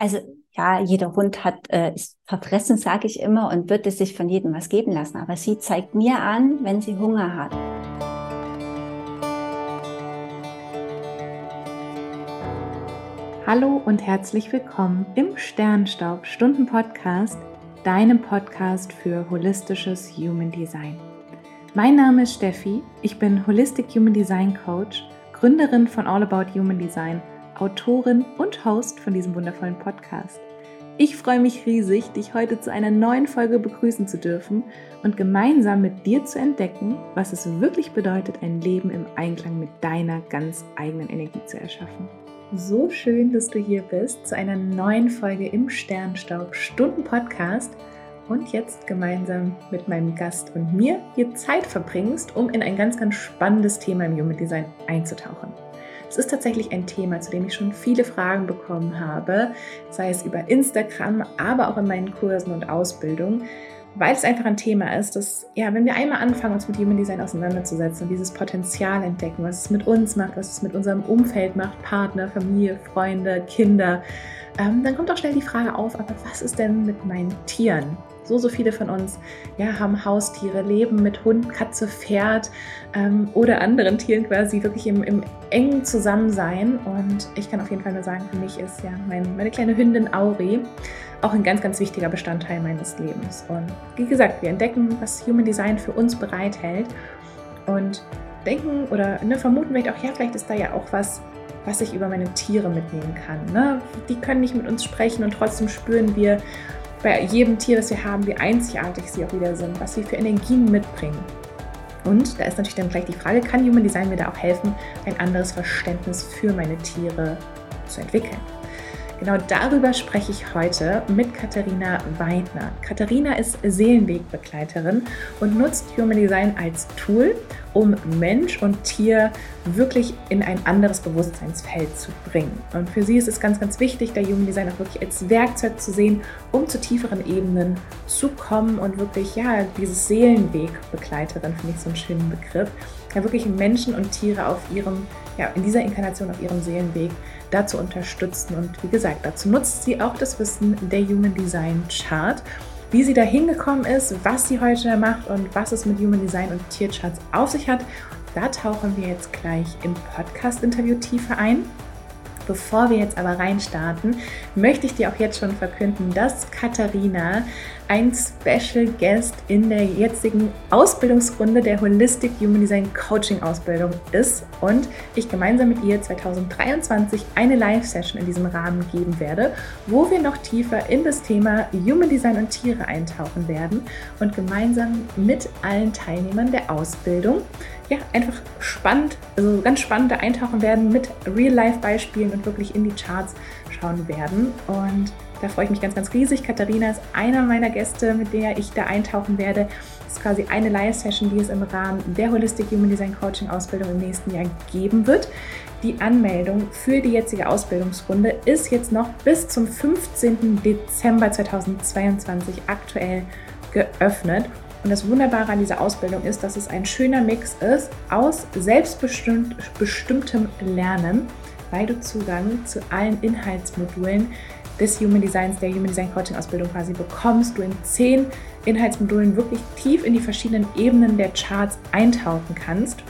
Also ja, jeder Hund hat äh, ist verfressen, sage ich immer, und wird es sich von jedem was geben lassen. Aber sie zeigt mir an, wenn sie Hunger hat. Hallo und herzlich willkommen im Sternstaub Stunden Podcast, deinem Podcast für holistisches Human Design. Mein Name ist Steffi, ich bin Holistic Human Design Coach, Gründerin von All About Human Design Autorin und Host von diesem wundervollen Podcast. Ich freue mich riesig, dich heute zu einer neuen Folge begrüßen zu dürfen und gemeinsam mit dir zu entdecken, was es wirklich bedeutet, ein Leben im Einklang mit deiner ganz eigenen Energie zu erschaffen. So schön, dass du hier bist zu einer neuen Folge im Sternstaub Stunden Podcast und jetzt gemeinsam mit meinem Gast und mir hier Zeit verbringst, um in ein ganz, ganz spannendes Thema im Human Design einzutauchen. Es ist tatsächlich ein Thema, zu dem ich schon viele Fragen bekommen habe, sei es über Instagram, aber auch in meinen Kursen und Ausbildungen, weil es einfach ein Thema ist, dass, ja, wenn wir einmal anfangen, uns mit Human Design auseinanderzusetzen und dieses Potenzial entdecken, was es mit uns macht, was es mit unserem Umfeld macht, Partner, Familie, Freunde, Kinder, ähm, dann kommt auch schnell die Frage auf, aber was ist denn mit meinen Tieren? So, so viele von uns ja, haben Haustiere, leben mit Hund, Katze, Pferd ähm, oder anderen Tieren quasi wirklich im, im engen Zusammensein. Und ich kann auf jeden Fall nur sagen, für mich ist ja mein, meine kleine Hündin Auri auch ein ganz, ganz wichtiger Bestandteil meines Lebens. Und wie gesagt, wir entdecken, was Human Design für uns bereithält und denken oder ne, vermuten vielleicht auch, ja, vielleicht ist da ja auch was, was ich über meine Tiere mitnehmen kann. Ne? Die können nicht mit uns sprechen und trotzdem spüren wir, bei jedem Tier, das wir haben, wie einzigartig sie auch wieder sind, was sie für Energien mitbringen. Und da ist natürlich dann gleich die Frage, kann Human Design mir da auch helfen, ein anderes Verständnis für meine Tiere zu entwickeln? Genau darüber spreche ich heute mit Katharina Weidner. Katharina ist Seelenwegbegleiterin und nutzt Human Design als Tool, um Mensch und Tier wirklich in ein anderes Bewusstseinsfeld zu bringen. Und für sie ist es ganz, ganz wichtig, der Human Design auch wirklich als Werkzeug zu sehen, um zu tieferen Ebenen zu kommen und wirklich, ja, dieses Seelenwegbegleiterin, finde ich so einen schönen Begriff, ja, wirklich Menschen und Tiere auf ihrem, ja, in dieser Inkarnation auf ihrem Seelenweg dazu unterstützen. Und wie gesagt, dazu nutzt sie auch das Wissen der Human Design Chart. Wie sie da hingekommen ist, was sie heute macht und was es mit Human Design und Tiercharts auf sich hat, da tauchen wir jetzt gleich im Podcast-Interview tiefer ein. Bevor wir jetzt aber reinstarten, möchte ich dir auch jetzt schon verkünden, dass Katharina ein Special Guest in der jetzigen Ausbildungsrunde der Holistic Human Design Coaching Ausbildung ist und ich gemeinsam mit ihr 2023 eine Live-Session in diesem Rahmen geben werde, wo wir noch tiefer in das Thema Human Design und Tiere eintauchen werden und gemeinsam mit allen Teilnehmern der Ausbildung ja, einfach spannend, also ganz spannend eintauchen werden mit Real-Life-Beispielen und wirklich in die Charts schauen werden. Und da freue ich mich ganz, ganz riesig. Katharina ist einer meiner Gäste, mit der ich da eintauchen werde. Das ist quasi eine Live-Session, die es im Rahmen der Holistic Human Design Coaching Ausbildung im nächsten Jahr geben wird. Die Anmeldung für die jetzige Ausbildungsrunde ist jetzt noch bis zum 15. Dezember 2022 aktuell geöffnet. Und das Wunderbare an dieser Ausbildung ist, dass es ein schöner Mix ist aus selbstbestimmtem Lernen, weil du Zugang zu allen Inhaltsmodulen des Human Designs, der Human Design Coaching Ausbildung quasi bekommst, du in zehn Inhaltsmodulen wirklich tief in die verschiedenen Ebenen der Charts eintauchen kannst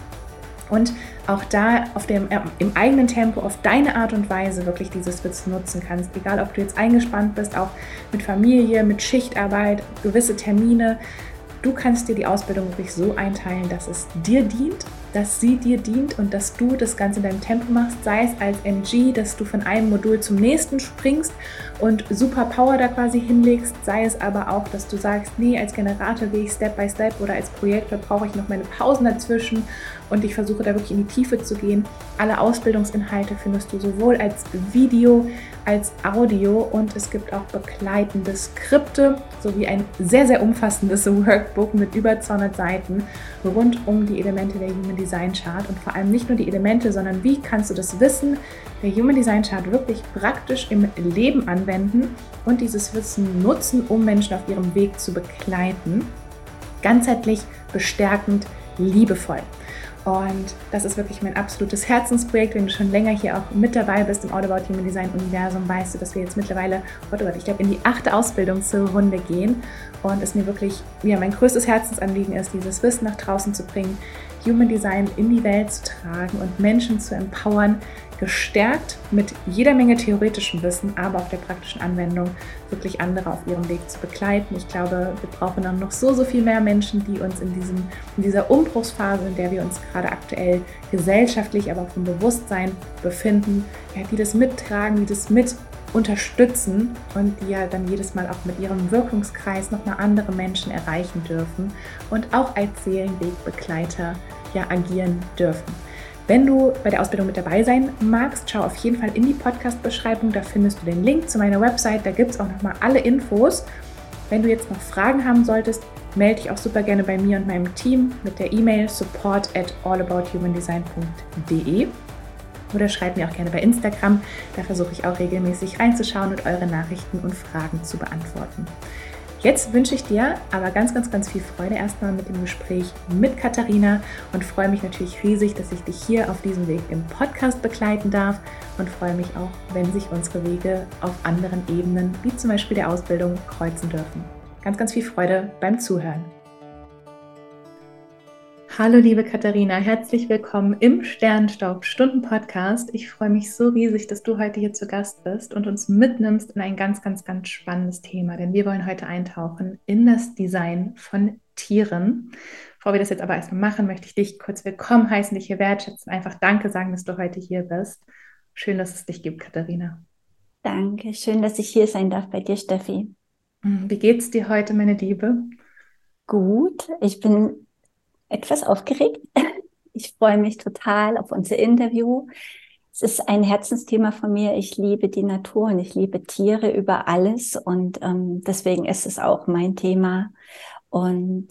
und auch da auf dem, äh, im eigenen Tempo, auf deine Art und Weise wirklich dieses Wissen nutzen kannst. Egal, ob du jetzt eingespannt bist, auch mit Familie, mit Schichtarbeit, gewisse Termine. Du kannst dir die Ausbildung wirklich so einteilen, dass es dir dient dass sie dir dient und dass du das Ganze in deinem Tempo machst, sei es als MG, dass du von einem Modul zum nächsten springst und super Power da quasi hinlegst, sei es aber auch, dass du sagst, nee, als Generator gehe ich Step by Step oder als Projektor brauche ich noch meine Pausen dazwischen und ich versuche da wirklich in die Tiefe zu gehen. Alle Ausbildungsinhalte findest du sowohl als Video als Audio und es gibt auch begleitende Skripte sowie ein sehr, sehr umfassendes Workbook mit über 200 Seiten rund um die Elemente der Human Design Chart und vor allem nicht nur die Elemente, sondern wie kannst du das Wissen der Human Design Chart wirklich praktisch im Leben anwenden und dieses Wissen nutzen, um Menschen auf ihrem Weg zu begleiten. Ganzheitlich, bestärkend, liebevoll. Und das ist wirklich mein absolutes Herzensprojekt. Wenn du schon länger hier auch mit dabei bist im All About Human Design Universum, weißt du, dass wir jetzt mittlerweile, oh Gott, ich glaube, in die achte Ausbildungsrunde gehen. Und es mir wirklich, ja, mein größtes Herzensanliegen ist, dieses Wissen nach draußen zu bringen, Human Design in die Welt zu tragen und Menschen zu empowern, gestärkt mit jeder Menge theoretischem Wissen, aber auch der praktischen Anwendung wirklich andere auf ihrem Weg zu begleiten. Ich glaube, wir brauchen dann noch so, so viel mehr Menschen, die uns in, diesem, in dieser Umbruchsphase, in der wir uns gerade aktuell gesellschaftlich, aber auch vom Bewusstsein befinden, ja, die das mittragen, die das mit unterstützen und die ja dann jedes Mal auch mit ihrem Wirkungskreis nochmal andere Menschen erreichen dürfen und auch als Seelenwegbegleiter ja agieren dürfen. Wenn du bei der Ausbildung mit dabei sein magst, schau auf jeden Fall in die Podcast-Beschreibung. Da findest du den Link zu meiner Website. Da gibt es auch nochmal alle Infos. Wenn du jetzt noch Fragen haben solltest, melde dich auch super gerne bei mir und meinem Team mit der E-Mail support at allabouthumandesign.de oder schreib mir auch gerne bei Instagram. Da versuche ich auch regelmäßig reinzuschauen und eure Nachrichten und Fragen zu beantworten. Jetzt wünsche ich dir aber ganz, ganz, ganz viel Freude erstmal mit dem Gespräch mit Katharina und freue mich natürlich riesig, dass ich dich hier auf diesem Weg im Podcast begleiten darf und freue mich auch, wenn sich unsere Wege auf anderen Ebenen, wie zum Beispiel der Ausbildung, kreuzen dürfen. Ganz, ganz viel Freude beim Zuhören. Hallo liebe Katharina, herzlich willkommen im Sternstaub Stunden Podcast. Ich freue mich so riesig, dass du heute hier zu Gast bist und uns mitnimmst in ein ganz, ganz, ganz spannendes Thema, denn wir wollen heute eintauchen in das Design von Tieren. Bevor wir das jetzt aber erstmal machen, möchte ich dich kurz willkommen heißen, dich hier wertschätzen, einfach Danke sagen, dass du heute hier bist. Schön, dass es dich gibt, Katharina. Danke, schön, dass ich hier sein darf bei dir, Steffi. Hm, wie geht's dir heute, meine Liebe? Gut, ich bin etwas aufgeregt. Ich freue mich total auf unser Interview. Es ist ein Herzensthema von mir. Ich liebe die Natur und ich liebe Tiere über alles und ähm, deswegen ist es auch mein Thema. Und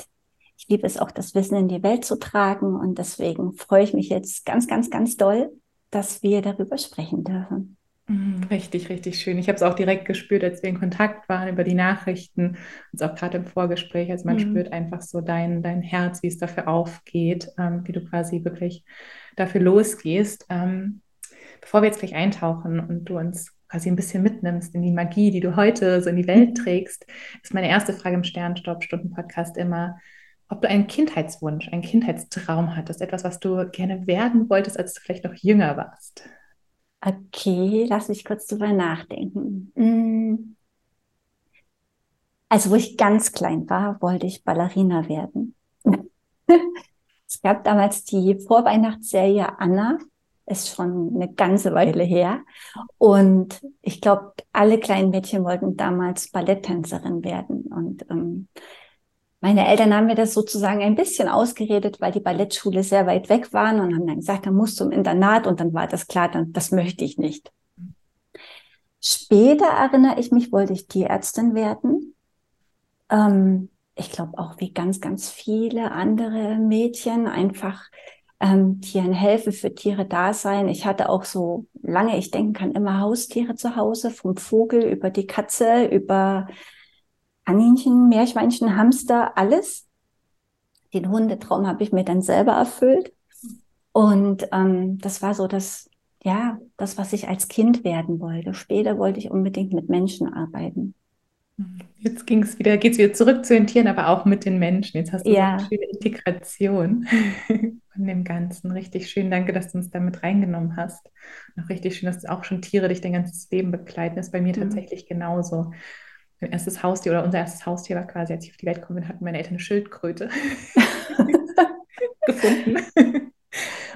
ich liebe es auch, das Wissen in die Welt zu tragen und deswegen freue ich mich jetzt ganz, ganz, ganz doll, dass wir darüber sprechen dürfen. Mhm, richtig, richtig schön. Ich habe es auch direkt gespürt, als wir in Kontakt waren über die Nachrichten, und auch gerade im Vorgespräch, als man mhm. spürt einfach so dein, dein Herz, wie es dafür aufgeht, ähm, wie du quasi wirklich dafür losgehst. Ähm, bevor wir jetzt gleich eintauchen und du uns quasi ein bisschen mitnimmst in die Magie, die du heute so in die Welt mhm. trägst, ist meine erste Frage im Sternstopp-Stunden-Podcast immer, ob du einen Kindheitswunsch, einen Kindheitstraum hattest, etwas, was du gerne werden wolltest, als du vielleicht noch jünger warst. Okay, lass mich kurz drüber nachdenken. Hm. Also, wo ich ganz klein war, wollte ich Ballerina werden. es gab damals die Vorweihnachtsserie Anna, ist schon eine ganze Weile her. Und ich glaube, alle kleinen Mädchen wollten damals Balletttänzerin werden. Und ähm, meine Eltern haben mir das sozusagen ein bisschen ausgeredet, weil die Ballettschule sehr weit weg waren und haben dann gesagt, dann musst du im Internat und dann war das klar, dann, das möchte ich nicht. Später erinnere ich mich, wollte ich Tierärztin werden. Ähm, ich glaube auch wie ganz, ganz viele andere Mädchen einfach ähm, Tieren helfen, für Tiere da sein. Ich hatte auch so lange, ich denken kann, immer Haustiere zu Hause, vom Vogel über die Katze, über Kaninchen, Meerschweinchen, Hamster, alles. Den Hundetraum habe ich mir dann selber erfüllt. Und ähm, das war so das, ja, das, was ich als Kind werden wollte. Später wollte ich unbedingt mit Menschen arbeiten. Jetzt ging es wieder, geht es wieder zurück zu den Tieren, aber auch mit den Menschen. Jetzt hast du ja. so eine schöne Integration von dem Ganzen. Richtig schön. Danke, dass du uns damit reingenommen hast. Noch richtig schön, dass auch schon Tiere dich dein ganzes Leben begleiten. Das ist bei mir mhm. tatsächlich genauso mein erstes Haustier oder unser erstes Haustier war quasi, als ich auf die Welt gekommen bin, hatten meine Eltern eine Schildkröte gefunden.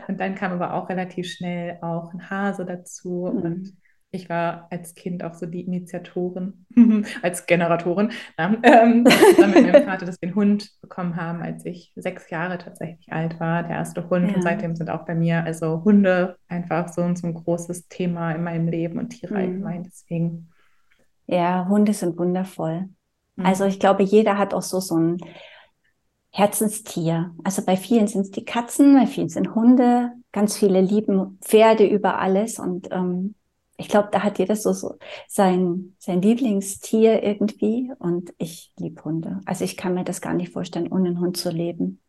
und dann kam aber auch relativ schnell auch ein Hase dazu. Mhm. Und ich war als Kind auch so die Initiatorin, als Generatorin, ähm, zusammen mit meinem Vater, dass wir einen Hund bekommen haben, als ich sechs Jahre tatsächlich alt war, der erste Hund. Ja. Und seitdem sind auch bei mir also Hunde einfach so, so ein großes Thema in meinem Leben und Tiere mhm. allgemein. Deswegen ja, Hunde sind wundervoll. Mhm. Also ich glaube, jeder hat auch so, so ein Herzenstier. Also bei vielen sind es die Katzen, bei vielen sind Hunde, ganz viele lieben Pferde über alles und ähm, ich glaube, da hat jeder so, so sein, sein Lieblingstier irgendwie und ich liebe Hunde. Also ich kann mir das gar nicht vorstellen, ohne einen Hund zu leben.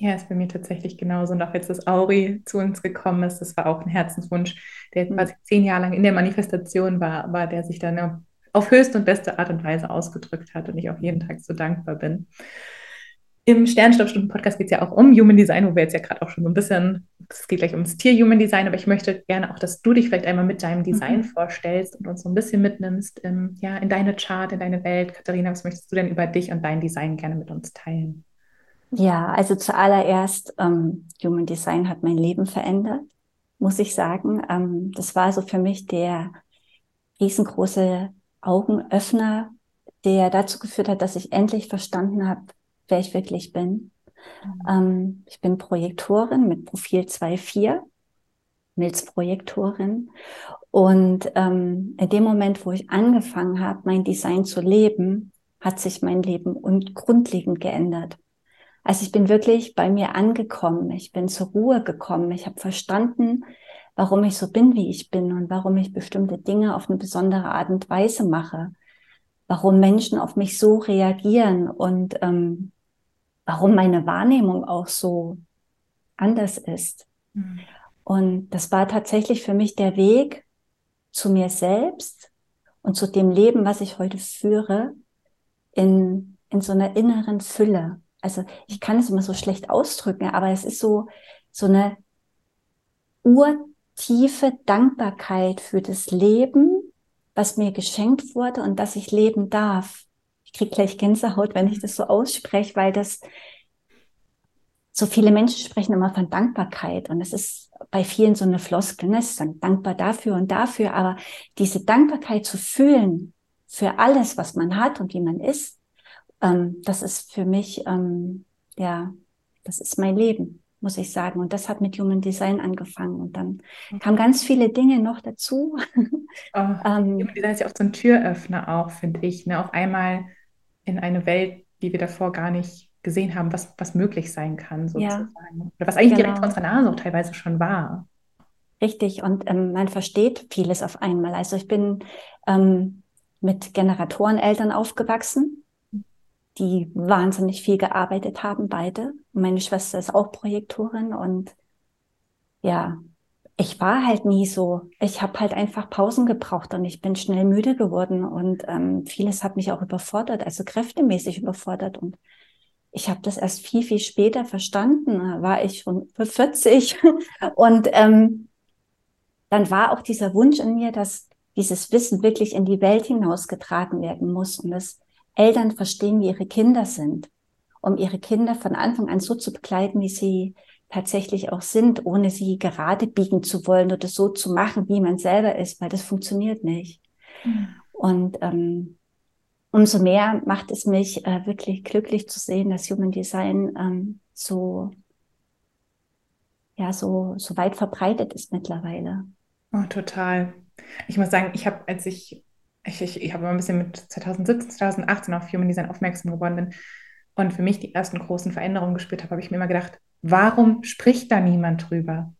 Ja, ist bei mir tatsächlich genauso. Und auch jetzt, dass Auri zu uns gekommen ist, das war auch ein Herzenswunsch, der mhm. quasi zehn Jahre lang in der Manifestation war, war der sich dann auf höchste und beste Art und Weise ausgedrückt hat und ich auch jeden Tag so dankbar bin. Im Sternstaubstunden-Podcast geht es ja auch um Human Design, wo wir jetzt ja gerade auch schon so ein bisschen, es geht gleich ums Tier Human Design, aber ich möchte gerne auch, dass du dich vielleicht einmal mit deinem Design mhm. vorstellst und uns so ein bisschen mitnimmst in, ja, in deine Chart, in deine Welt. Katharina, was möchtest du denn über dich und dein Design gerne mit uns teilen? Ja, also zuallererst, ähm, Human Design hat mein Leben verändert, muss ich sagen. Ähm, das war so für mich der riesengroße Augenöffner, der dazu geführt hat, dass ich endlich verstanden habe, wer ich wirklich bin. Mhm. Ähm, ich bin Projektorin mit Profil 2.4, Milzprojektorin. Und ähm, in dem Moment, wo ich angefangen habe, mein Design zu leben, hat sich mein Leben und grundlegend geändert. Also ich bin wirklich bei mir angekommen, ich bin zur Ruhe gekommen, ich habe verstanden, warum ich so bin, wie ich bin und warum ich bestimmte Dinge auf eine besondere Art und Weise mache, warum Menschen auf mich so reagieren und ähm, warum meine Wahrnehmung auch so anders ist. Mhm. Und das war tatsächlich für mich der Weg zu mir selbst und zu dem Leben, was ich heute führe, in, in so einer inneren Fülle. Also ich kann es immer so schlecht ausdrücken, aber es ist so, so eine urtiefe Dankbarkeit für das Leben, was mir geschenkt wurde und dass ich leben darf ich kriege gleich Gänsehaut, wenn ich das so ausspreche, weil das so viele Menschen sprechen immer von Dankbarkeit und es ist bei vielen so eine Floskel, ne? es ist dann dankbar dafür und dafür, aber diese Dankbarkeit zu fühlen für alles, was man hat und wie man ist, ähm, das ist für mich, ähm, ja, das ist mein Leben, muss ich sagen. Und das hat mit Human Design angefangen und dann okay. kamen ganz viele Dinge noch dazu. Oh, ähm, Human Design ist ja auch so ein Türöffner auch, finde ich. Ne? Auf einmal in eine Welt, die wir davor gar nicht gesehen haben, was, was möglich sein kann, sozusagen. Ja, Oder was eigentlich genau. direkt vor unserer Nase auch teilweise schon war. Richtig, und ähm, man versteht vieles auf einmal. Also ich bin ähm, mit Generatoreneltern aufgewachsen, die wahnsinnig viel gearbeitet haben, beide. Meine Schwester ist auch Projektorin und ja, ich war halt nie so. Ich habe halt einfach Pausen gebraucht und ich bin schnell müde geworden und ähm, vieles hat mich auch überfordert, also kräftemäßig überfordert und ich habe das erst viel, viel später verstanden, da war ich schon 40 und ähm, dann war auch dieser Wunsch in mir, dass dieses Wissen wirklich in die Welt hinausgetragen werden muss und dass Eltern verstehen, wie ihre Kinder sind, um ihre Kinder von Anfang an so zu begleiten, wie sie tatsächlich auch sind, ohne sie gerade biegen zu wollen oder so zu machen, wie man selber ist, weil das funktioniert nicht. Mhm. Und ähm, umso mehr macht es mich äh, wirklich glücklich zu sehen, dass Human Design ähm, so ja so so weit verbreitet ist mittlerweile. Oh, total. Ich muss sagen, ich habe, als ich ich, ich, ich habe ein bisschen mit 2017, 2018 auf Human Design aufmerksam geworden bin und für mich die ersten großen Veränderungen gespürt habe, habe ich mir immer gedacht, warum spricht da niemand drüber?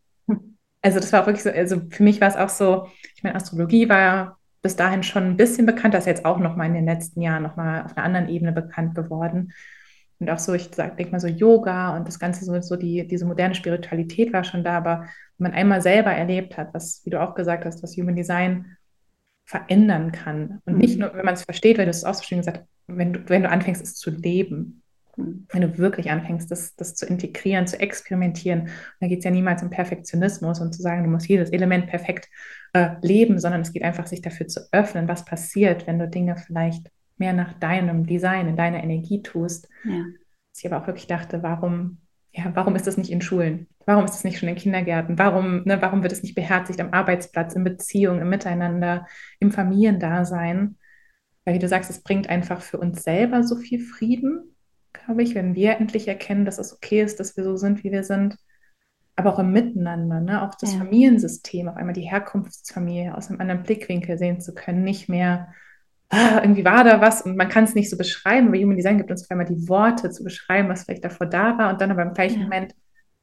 Also das war wirklich so, also für mich war es auch so, ich meine, Astrologie war bis dahin schon ein bisschen bekannt, das ist jetzt auch nochmal in den letzten Jahren nochmal auf einer anderen Ebene bekannt geworden. Und auch so, ich denke mal so Yoga und das Ganze, so, so die, diese moderne Spiritualität war schon da, aber wenn man einmal selber erlebt hat, was, wie du auch gesagt hast, was Human Design verändern kann. Und nicht mhm. nur, wenn man es versteht, weil du es auch so schön gesagt hast, wenn du, wenn du anfängst, es zu leben wenn du wirklich anfängst, das, das zu integrieren, zu experimentieren. da geht es ja niemals um Perfektionismus und zu sagen, du musst jedes Element perfekt äh, leben, sondern es geht einfach, sich dafür zu öffnen, was passiert, wenn du Dinge vielleicht mehr nach deinem Design, in deiner Energie tust. Ja. Dass ich aber auch wirklich dachte, warum, ja, warum ist das nicht in Schulen? Warum ist das nicht schon in Kindergärten? Warum, ne, warum wird es nicht beherzigt am Arbeitsplatz, in Beziehungen, im Miteinander, im Familiendasein? Weil, wie du sagst, es bringt einfach für uns selber so viel Frieden, glaube ich, wenn wir endlich erkennen, dass es okay ist, dass wir so sind, wie wir sind, aber auch im Miteinander, ne? auch das ja. Familiensystem, auf einmal die Herkunftsfamilie aus einem anderen Blickwinkel sehen zu können, nicht mehr, ah, irgendwie war da was und man kann es nicht so beschreiben, aber Human Design gibt uns auf einmal die Worte zu beschreiben, was vielleicht davor da war und dann aber im gleichen ja. Moment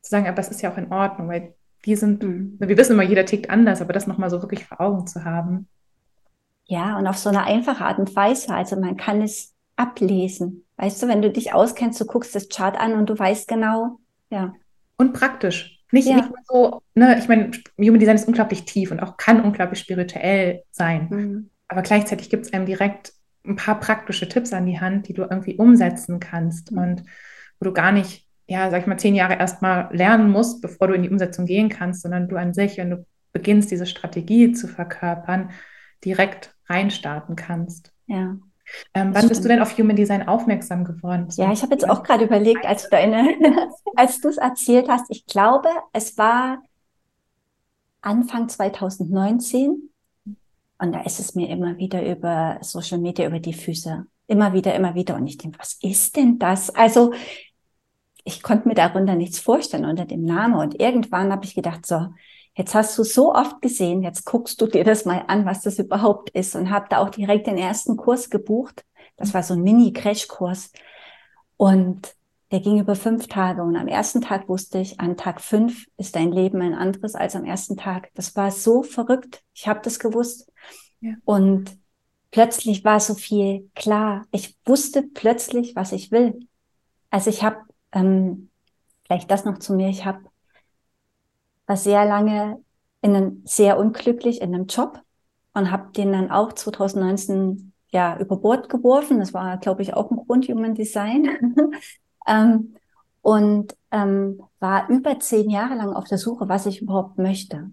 zu sagen, aber es ist ja auch in Ordnung, weil die sind, mhm. wir wissen immer, jeder tickt anders, aber das nochmal so wirklich vor Augen zu haben. Ja, und auf so eine einfache Art und Weise, also man kann es ablesen. Weißt du, wenn du dich auskennst, du guckst das Chart an und du weißt genau, Ja. Und praktisch. Nicht, ja. nicht so, ne, ich meine, Human Design ist unglaublich tief und auch kann unglaublich spirituell sein. Mhm. Aber gleichzeitig gibt es einem direkt ein paar praktische Tipps an die Hand, die du irgendwie umsetzen kannst mhm. und wo du gar nicht, ja, sag ich mal, zehn Jahre erstmal lernen musst, bevor du in die Umsetzung gehen kannst, sondern du an sich, wenn du beginnst, diese Strategie zu verkörpern, direkt reinstarten kannst. Ja. Ähm, wann bist du denn auf Human Design aufmerksam geworden? Ja, ich habe jetzt auch gerade überlegt, als du als du es erzählt hast, ich glaube, es war Anfang 2019 und da ist es mir immer wieder über Social Media über die Füße, immer wieder, immer wieder. Und ich denke, was ist denn das? Also ich konnte mir darunter nichts vorstellen unter dem Namen. Und irgendwann habe ich gedacht, so Jetzt hast du so oft gesehen, jetzt guckst du dir das mal an, was das überhaupt ist. Und habe da auch direkt den ersten Kurs gebucht. Das war so ein Mini-Crash-Kurs. Und der ging über fünf Tage und am ersten Tag wusste ich, an Tag fünf ist dein Leben ein anderes als am ersten Tag. Das war so verrückt. Ich habe das gewusst ja. und plötzlich war so viel klar. Ich wusste plötzlich, was ich will. Also ich habe ähm, vielleicht das noch zu mir. Ich habe war sehr lange in einem, sehr unglücklich in einem Job und habe den dann auch 2019 ja über Bord geworfen. Das war, glaube ich, auch ein Grund Human Design. ähm, und ähm, war über zehn Jahre lang auf der Suche, was ich überhaupt möchte.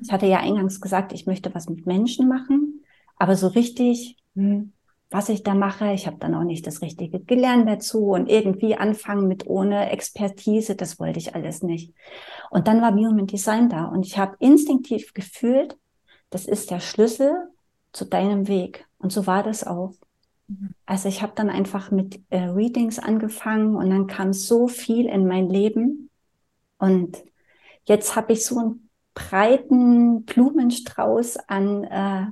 Ich hatte ja eingangs gesagt, ich möchte was mit Menschen machen, aber so richtig, hm, was ich da mache. Ich habe dann auch nicht das Richtige gelernt dazu und irgendwie anfangen mit ohne Expertise, das wollte ich alles nicht. Und dann war Human Design da und ich habe instinktiv gefühlt, das ist der Schlüssel zu deinem Weg. Und so war das auch. Also ich habe dann einfach mit äh, Readings angefangen und dann kam so viel in mein Leben und jetzt habe ich so einen breiten Blumenstrauß an äh,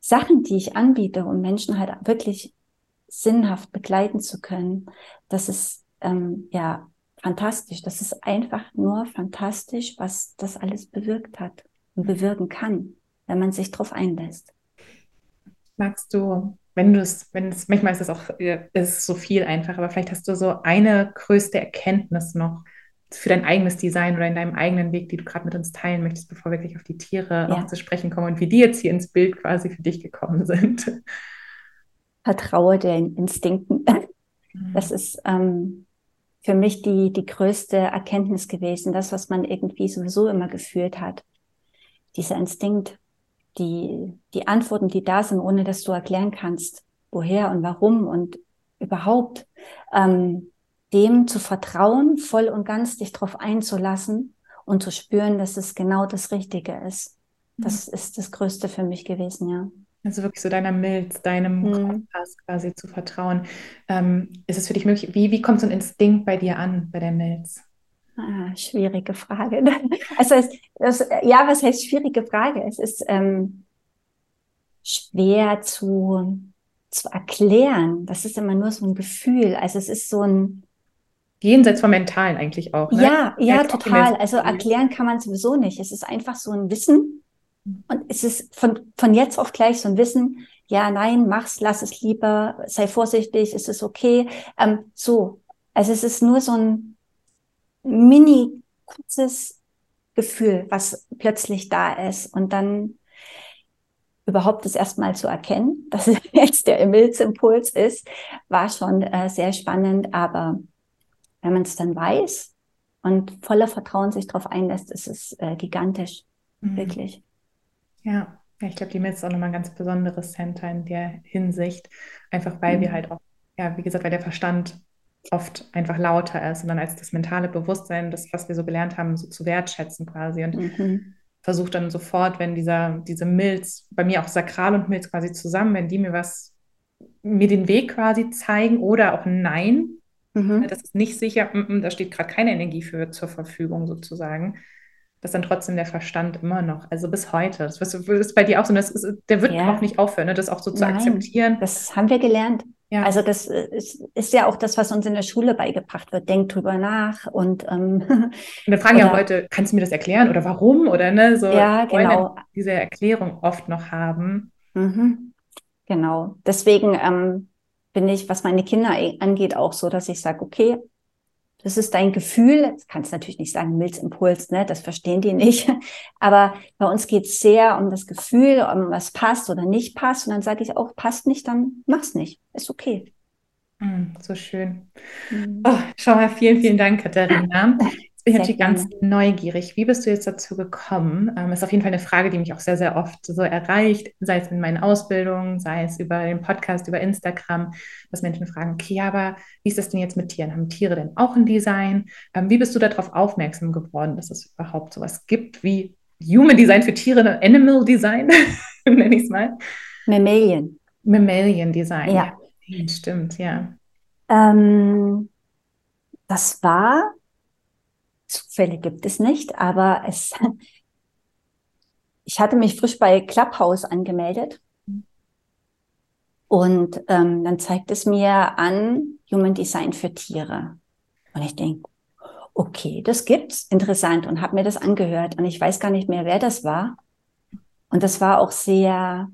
Sachen, die ich anbiete, um Menschen halt wirklich sinnhaft begleiten zu können, das ist ähm, ja fantastisch. Das ist einfach nur fantastisch, was das alles bewirkt hat und bewirken kann, wenn man sich darauf einlässt. Magst du, wenn du es, wenn es, manchmal ist es auch, ist es so viel einfach, aber vielleicht hast du so eine größte Erkenntnis noch, für dein eigenes Design oder in deinem eigenen Weg, die du gerade mit uns teilen möchtest, bevor wir wirklich auf die Tiere ja. auch zu sprechen kommen und wie die jetzt hier ins Bild quasi für dich gekommen sind? Vertraue den Instinkten. Mhm. Das ist ähm, für mich die, die größte Erkenntnis gewesen, das, was man irgendwie sowieso immer gefühlt hat. Dieser Instinkt, die, die Antworten, die da sind, ohne dass du erklären kannst, woher und warum und überhaupt. Ähm, dem zu vertrauen, voll und ganz dich darauf einzulassen und zu spüren, dass es genau das Richtige ist. Das mhm. ist das Größte für mich gewesen, ja. Also wirklich so deiner Milz, deinem mhm. Kompass quasi zu vertrauen. Ähm, ist es für dich möglich, wie, wie kommt so ein Instinkt bei dir an, bei der Milz? Ah, schwierige Frage. Also es, es, ja, was heißt schwierige Frage? Es ist ähm, schwer zu, zu erklären. Das ist immer nur so ein Gefühl. Also es ist so ein, Jenseits vom Mentalen eigentlich auch. Ne? Ja, ja, total. Also erklären kann man sowieso nicht. Es ist einfach so ein Wissen. Und es ist von, von jetzt auf gleich so ein Wissen, ja, nein, mach's, lass es lieber, sei vorsichtig, es ist okay. Ähm, so. Also es ist nur so ein mini kurzes Gefühl, was plötzlich da ist. Und dann überhaupt das erstmal zu erkennen, dass es jetzt der Impulsimpuls ist, war schon äh, sehr spannend, aber wenn man es dann weiß und voller Vertrauen sich darauf einlässt, ist es äh, gigantisch, mhm. wirklich. Ja. ja, ich glaube, die Milz ist auch nochmal ein ganz besonderes Center in der Hinsicht, einfach weil mhm. wir halt auch, ja, wie gesagt, weil der Verstand oft einfach lauter ist und dann als das mentale Bewusstsein, das, was wir so gelernt haben, so zu wertschätzen quasi und mhm. versucht dann sofort, wenn dieser, diese Milz, bei mir auch Sakral und Milz quasi zusammen, wenn die mir was, mir den Weg quasi zeigen oder auch Nein, Mhm. Das ist nicht sicher, m -m, da steht gerade keine Energie für zur Verfügung sozusagen. Das ist dann trotzdem der Verstand immer noch, also bis heute. Das ist bei dir auch so, das ist, der wird ja. auch nicht aufhören, ne? das auch so zu Nein, akzeptieren. Das haben wir gelernt. Ja. Also das ist, ist, ja auch das, was uns in der Schule beigebracht wird. Denk drüber nach und, ähm, und dann fragen ja Leute, kannst du mir das erklären oder warum oder ne? So ja, genau. diese Erklärung oft noch haben. Mhm. Genau. Deswegen ähm, bin ich, was meine Kinder angeht, auch so, dass ich sage, okay, Das ist dein Gefühl. Das kannst natürlich nicht sagen, Milzimpuls, ne? Das verstehen die nicht. Aber bei uns geht es sehr um das Gefühl, um was passt oder nicht passt. Und dann sage ich auch, passt nicht, dann mach's nicht. Ist okay. Mm, so schön. Mhm. Oh, schau mal, vielen, vielen Dank, Katharina. Bin ich natürlich ganz neugierig. Wie bist du jetzt dazu gekommen? Ähm, ist auf jeden Fall eine Frage, die mich auch sehr, sehr oft so erreicht, sei es in meinen Ausbildungen, sei es über den Podcast, über Instagram, dass Menschen fragen, okay, aber wie ist das denn jetzt mit Tieren? Haben Tiere denn auch ein Design? Ähm, wie bist du darauf aufmerksam geworden, dass es überhaupt sowas gibt wie Human Design für Tiere, Animal Design, nenne ich es mal? Mammalian. Mammalian Design. Ja. Stimmt, ja. Ähm, das war, Zufälle gibt es nicht, aber es, ich hatte mich frisch bei Clubhouse angemeldet. Und ähm, dann zeigt es mir an Human Design für Tiere. Und ich denke, okay, das gibt's, interessant und habe mir das angehört. Und ich weiß gar nicht mehr, wer das war. Und das war auch sehr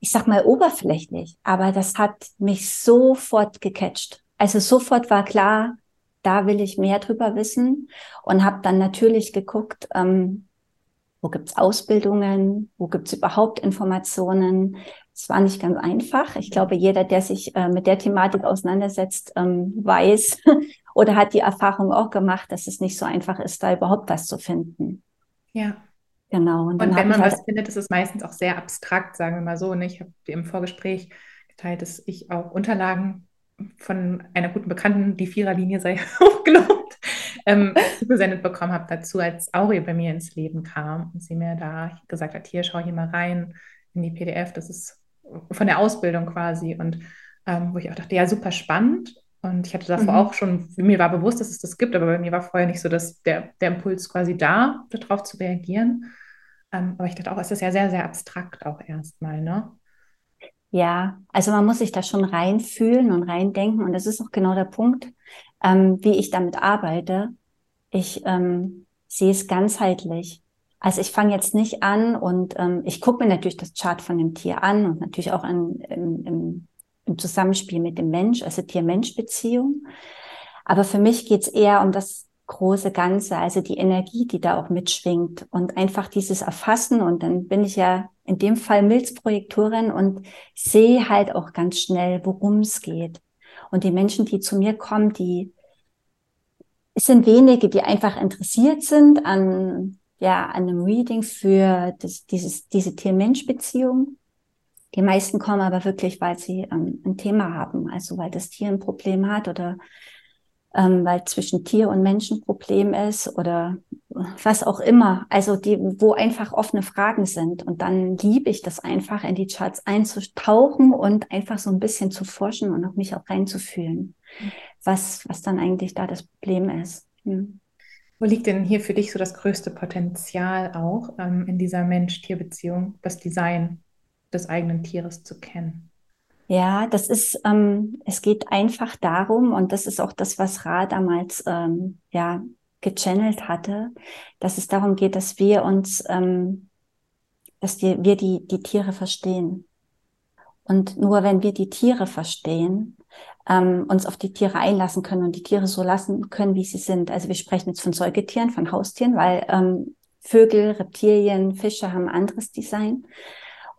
ich sag mal, oberflächlich, aber das hat mich sofort gecatcht. Also sofort war klar, da will ich mehr drüber wissen und habe dann natürlich geguckt, ähm, wo gibt's Ausbildungen, wo gibt's überhaupt Informationen. Es war nicht ganz einfach. Ich glaube, jeder, der sich äh, mit der Thematik auseinandersetzt, ähm, weiß oder hat die Erfahrung auch gemacht, dass es nicht so einfach ist, da überhaupt was zu finden. Ja. Genau. Und, und wenn man halt was findet, ist es meistens auch sehr abstrakt, sagen wir mal so. Ne? Ich habe im Vorgespräch geteilt, dass ich auch Unterlagen von einer guten Bekannten, die Viererlinie sei hochgelobt, ähm, zugesendet bekommen habe dazu, als Auri bei mir ins Leben kam und sie mir da gesagt hat, hier, schau hier mal rein in die PDF, das ist von der Ausbildung quasi und ähm, wo ich auch dachte, ja, super spannend und ich hatte davor mhm. auch schon, mir war bewusst, dass es das gibt, aber bei mir war vorher nicht so, dass der, der Impuls quasi da, darauf zu reagieren. Ähm, aber ich dachte auch, es ist ja sehr, sehr abstrakt auch erstmal, ne? Ja, also man muss sich da schon reinfühlen und reindenken. Und das ist auch genau der Punkt, ähm, wie ich damit arbeite. Ich ähm, sehe es ganzheitlich. Also ich fange jetzt nicht an und ähm, ich gucke mir natürlich das Chart von dem Tier an und natürlich auch an, im, im im Zusammenspiel mit dem Mensch, also Tier-Mensch-Beziehung. Aber für mich geht's eher um das große Ganze, also die Energie, die da auch mitschwingt und einfach dieses Erfassen. Und dann bin ich ja in dem Fall Milzprojektorin und sehe halt auch ganz schnell, worum es geht. Und die Menschen, die zu mir kommen, die es sind wenige, die einfach interessiert sind an ja an einem Reading für das, dieses diese Tier-Mensch-Beziehung die meisten kommen aber wirklich, weil sie ähm, ein Thema haben, also weil das Tier ein Problem hat oder ähm, weil zwischen Tier und Mensch ein Problem ist oder was auch immer. Also die, wo einfach offene Fragen sind. Und dann liebe ich das einfach, in die Charts einzutauchen und einfach so ein bisschen zu forschen und auch mich auch reinzufühlen, was, was dann eigentlich da das Problem ist. Hm. Wo liegt denn hier für dich so das größte Potenzial auch ähm, in dieser Mensch-Tier-Beziehung, das Design? des eigenen Tieres zu kennen? Ja, das ist, ähm, es geht einfach darum, und das ist auch das, was Ra damals ähm, ja gechannelt hatte, dass es darum geht, dass wir uns, ähm, dass wir, wir die, die Tiere verstehen. Und nur wenn wir die Tiere verstehen, ähm, uns auf die Tiere einlassen können und die Tiere so lassen können, wie sie sind. Also wir sprechen jetzt von Säugetieren, von Haustieren, weil ähm, Vögel, Reptilien, Fische haben anderes Design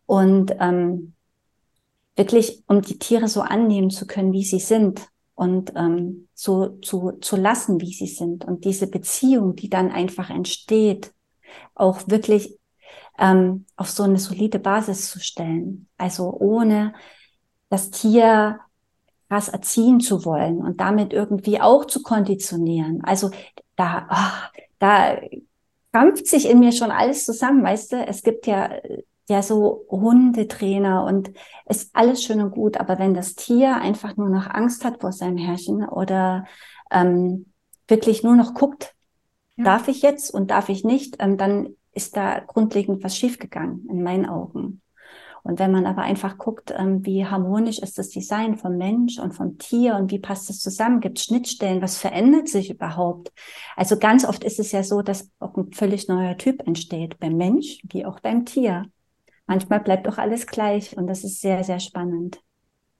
und ähm, wirklich, um die Tiere so annehmen zu können, wie sie sind und ähm, so zu, zu lassen, wie sie sind und diese Beziehung, die dann einfach entsteht, auch wirklich ähm, auf so eine solide Basis zu stellen. Also ohne das Tier krass erziehen zu wollen und damit irgendwie auch zu konditionieren. Also da, oh, da krampft sich in mir schon alles zusammen, weißt du? Es gibt ja ja so Hundetrainer und ist alles schön und gut, aber wenn das Tier einfach nur noch Angst hat vor seinem Herrchen oder ähm, wirklich nur noch guckt, ja. darf ich jetzt und darf ich nicht, ähm, dann ist da grundlegend was schiefgegangen in meinen Augen. Und wenn man aber einfach guckt, ähm, wie harmonisch ist das Design vom Mensch und vom Tier und wie passt es zusammen, gibt es Schnittstellen, was verändert sich überhaupt? Also ganz oft ist es ja so, dass auch ein völlig neuer Typ entsteht beim Mensch wie auch beim Tier manchmal bleibt doch alles gleich und das ist sehr, sehr spannend.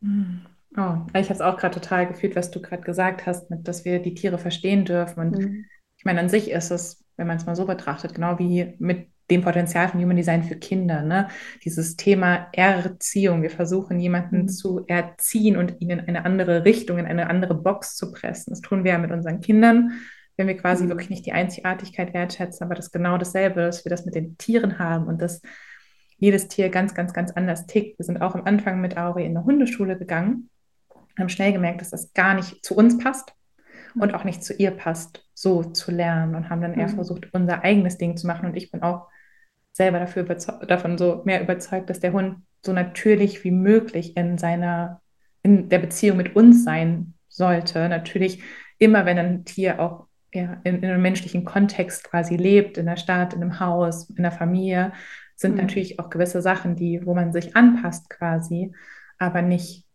Hm. Oh, ich habe es auch gerade total gefühlt, was du gerade gesagt hast, mit, dass wir die Tiere verstehen dürfen. Und mhm. ich meine, an sich ist es, wenn man es mal so betrachtet, genau wie mit dem Potenzial von Human Design für Kinder. Ne? Dieses Thema Erziehung. Wir versuchen, jemanden mhm. zu erziehen und ihn in eine andere Richtung, in eine andere Box zu pressen. Das tun wir ja mit unseren Kindern, wenn wir quasi mhm. wirklich nicht die Einzigartigkeit wertschätzen, aber das ist genau dasselbe, dass wir das mit den Tieren haben und dass jedes Tier ganz, ganz, ganz anders tickt. Wir sind auch am Anfang mit Auri in eine Hundeschule gegangen, haben schnell gemerkt, dass das gar nicht zu uns passt und auch nicht zu ihr passt, so zu lernen und haben dann eher mhm. versucht, unser eigenes Ding zu machen. Und ich bin auch selber dafür davon so mehr überzeugt, dass der Hund so natürlich wie möglich in seiner, in der Beziehung mit uns sein sollte. Natürlich immer, wenn ein Tier auch ja, in, in einem menschlichen Kontext quasi lebt, in der Stadt, in einem Haus, in der Familie, sind mhm. natürlich auch gewisse Sachen, die, wo man sich anpasst quasi, aber nicht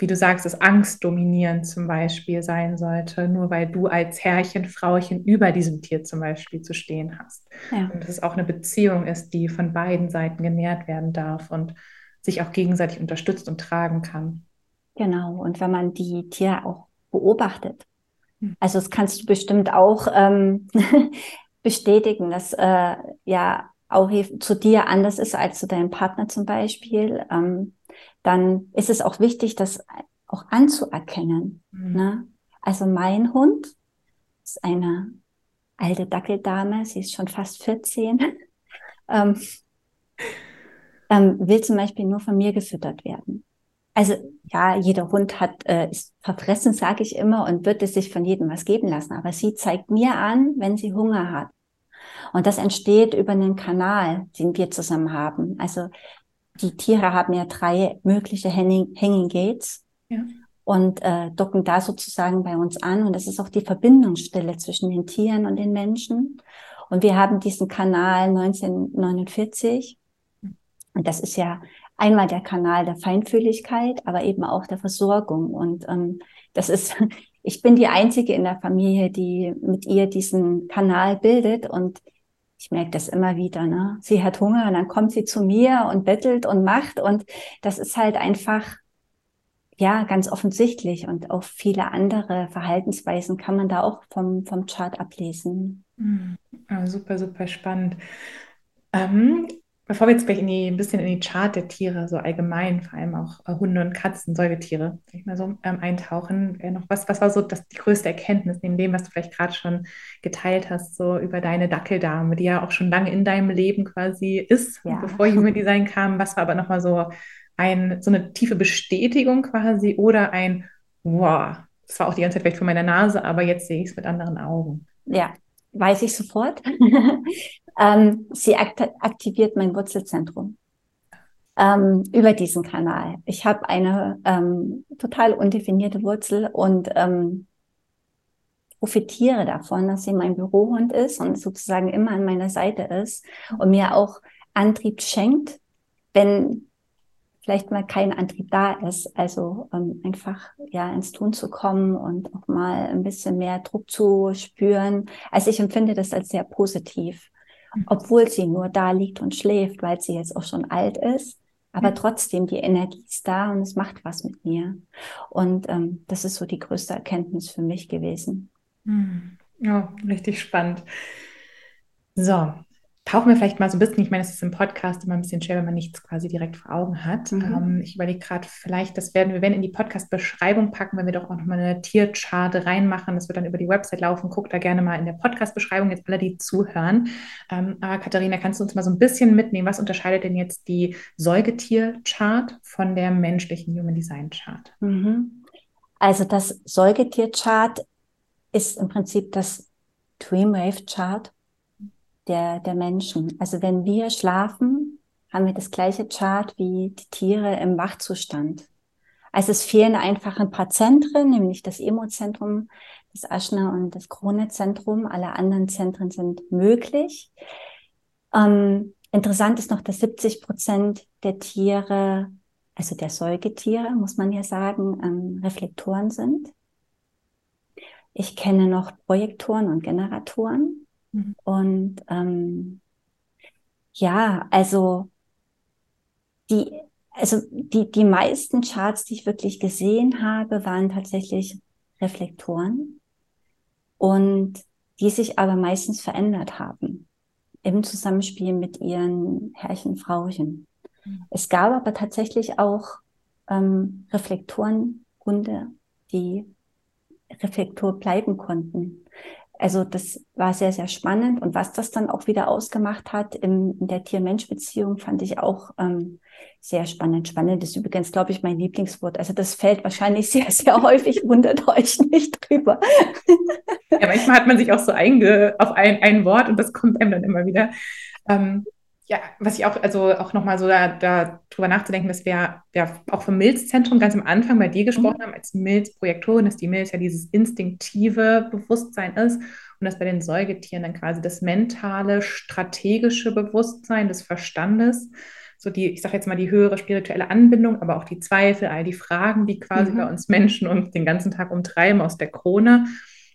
wie du sagst, es angstdominierend zum Beispiel sein sollte, nur weil du als Herrchen, Frauchen über diesem Tier zum Beispiel zu stehen hast. Ja. Und dass es auch eine Beziehung ist, die von beiden Seiten genährt werden darf und sich auch gegenseitig unterstützt und tragen kann. Genau, und wenn man die Tiere auch beobachtet, hm. also das kannst du bestimmt auch ähm, bestätigen, dass äh, ja auch zu dir anders ist als zu deinem Partner zum Beispiel. Ähm, dann ist es auch wichtig, das auch anzuerkennen. Mhm. Ne? Also mein Hund ist eine alte Dackeldame, sie ist schon fast 14, ähm, ähm, will zum Beispiel nur von mir gefüttert werden. Also ja, jeder Hund hat äh, ist verfressen, sage ich immer, und wird es sich von jedem was geben lassen. Aber sie zeigt mir an, wenn sie Hunger hat. Und das entsteht über einen Kanal, den wir zusammen haben. Also die Tiere haben ja drei mögliche Hanging, Gates ja. und äh, docken da sozusagen bei uns an. Und das ist auch die Verbindungsstelle zwischen den Tieren und den Menschen. Und wir haben diesen Kanal 1949. Und das ist ja einmal der Kanal der Feinfühligkeit, aber eben auch der Versorgung. Und ähm, das ist, ich bin die einzige in der Familie, die mit ihr diesen Kanal bildet. Und ich merke das immer wieder, ne? Sie hat Hunger und dann kommt sie zu mir und bettelt und macht und das ist halt einfach ja ganz offensichtlich und auch viele andere Verhaltensweisen kann man da auch vom vom Chart ablesen. Mhm. Ja, super, super spannend. Ähm, Bevor wir jetzt gleich in die, ein bisschen in die Chart der Tiere, so allgemein, vor allem auch äh, Hunde und Katzen, Säugetiere, sag ich mal so, ähm, eintauchen, äh, noch was, was war so das, die größte Erkenntnis, neben dem, was du vielleicht gerade schon geteilt hast, so über deine Dackeldame, die ja auch schon lange in deinem Leben quasi ist, ja. bevor Human Design kam. Was war aber nochmal so ein, so eine tiefe Bestätigung quasi oder ein, wow, das war auch die ganze Zeit vielleicht vor meiner Nase, aber jetzt sehe ich es mit anderen Augen. Ja, weiß ich sofort. ähm, sie akt aktiviert mein Wurzelzentrum ähm, über diesen Kanal. Ich habe eine ähm, total undefinierte Wurzel und ähm, profitiere davon, dass sie mein Bürohund ist und sozusagen immer an meiner Seite ist und mir auch Antrieb schenkt, wenn vielleicht mal kein Antrieb da ist. Also ähm, einfach ja ins Tun zu kommen und auch mal ein bisschen mehr Druck zu spüren. Also ich empfinde das als sehr positiv. Obwohl sie nur da liegt und schläft, weil sie jetzt auch schon alt ist. Aber trotzdem, die Energie ist da und es macht was mit mir. Und ähm, das ist so die größte Erkenntnis für mich gewesen. Mhm. Ja, richtig spannend. So, tauchen wir vielleicht mal so ein bisschen, ich meine, es ist im Podcast immer ein bisschen schwer, wenn man nichts quasi direkt vor Augen hat. Mhm. Ähm, ich überlege gerade, vielleicht, das werden wir werden in die Podcast-Beschreibung packen, wenn wir doch auch nochmal eine Tiercharte reinmachen. Das wird dann über die Website laufen. Guckt da gerne mal in der Podcast-Beschreibung, jetzt alle, die zuhören. Ähm, aber Katharina, kannst du uns mal so ein bisschen mitnehmen? Was unterscheidet denn jetzt die Säugetier-Chart von der menschlichen Human Design Chart? Mhm. Also das Säugetier-Chart ist im Prinzip das Dreamwave-Chart der, der Menschen. Also wenn wir schlafen, haben wir das gleiche Chart wie die Tiere im Wachzustand. Also es fehlen einfach ein paar Zentren, nämlich das Emozentrum, das Aschner und das Kronezentrum. Alle anderen Zentren sind möglich. Ähm, interessant ist noch, dass 70 Prozent der Tiere, also der Säugetiere, muss man ja sagen, ähm, Reflektoren sind. Ich kenne noch Projektoren und Generatoren. Mhm. Und ähm, ja, also die also die, die meisten Charts, die ich wirklich gesehen habe, waren tatsächlich Reflektoren und die sich aber meistens verändert haben im Zusammenspiel mit ihren Herrchen, Frauchen. Mhm. Es gab aber tatsächlich auch ähm, Reflektorenhunde, die Reflektor bleiben konnten. Also das war sehr, sehr spannend. Und was das dann auch wieder ausgemacht hat in, in der Tier-Mensch-Beziehung, fand ich auch ähm, sehr spannend. Spannend ist übrigens, glaube ich, mein Lieblingswort. Also das fällt wahrscheinlich sehr, sehr häufig, wundert euch nicht drüber. Ja, manchmal hat man sich auch so einge auf ein, ein Wort und das kommt einem dann immer wieder. Ähm, ja, was ich auch, also auch nochmal so da, da drüber nachzudenken, dass wir ja auch vom Milzzentrum ganz am Anfang bei dir gesprochen mhm. haben, als Milzprojektorin, dass die Milz ja dieses instinktive Bewusstsein ist und dass bei den Säugetieren dann quasi das mentale, strategische Bewusstsein des Verstandes, so die, ich sage jetzt mal, die höhere spirituelle Anbindung, aber auch die Zweifel, all die Fragen, die quasi mhm. bei uns Menschen uns den ganzen Tag umtreiben aus der Krone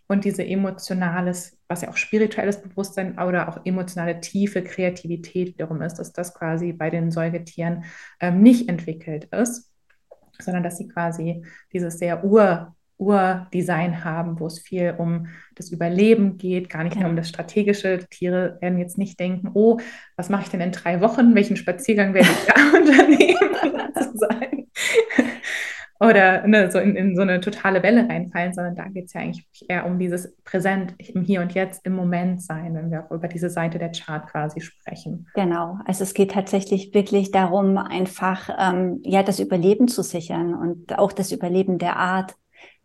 und diese emotionales, was ja auch spirituelles Bewusstsein oder auch emotionale tiefe Kreativität wiederum ist, dass das quasi bei den Säugetieren ähm, nicht entwickelt ist, sondern dass sie quasi dieses sehr Ur Urdesign haben, wo es viel um das Überleben geht, gar nicht mehr um das Strategische. Tiere werden jetzt nicht denken, oh, was mache ich denn in drei Wochen? Welchen Spaziergang werde ich da unternehmen? oder ne, so in, in so eine totale Welle reinfallen, sondern da geht es ja eigentlich eher um dieses Präsent im Hier und Jetzt, im Moment sein, wenn wir auch über diese Seite der Chart quasi sprechen. Genau, also es geht tatsächlich wirklich darum, einfach ähm, ja das Überleben zu sichern und auch das Überleben der Art.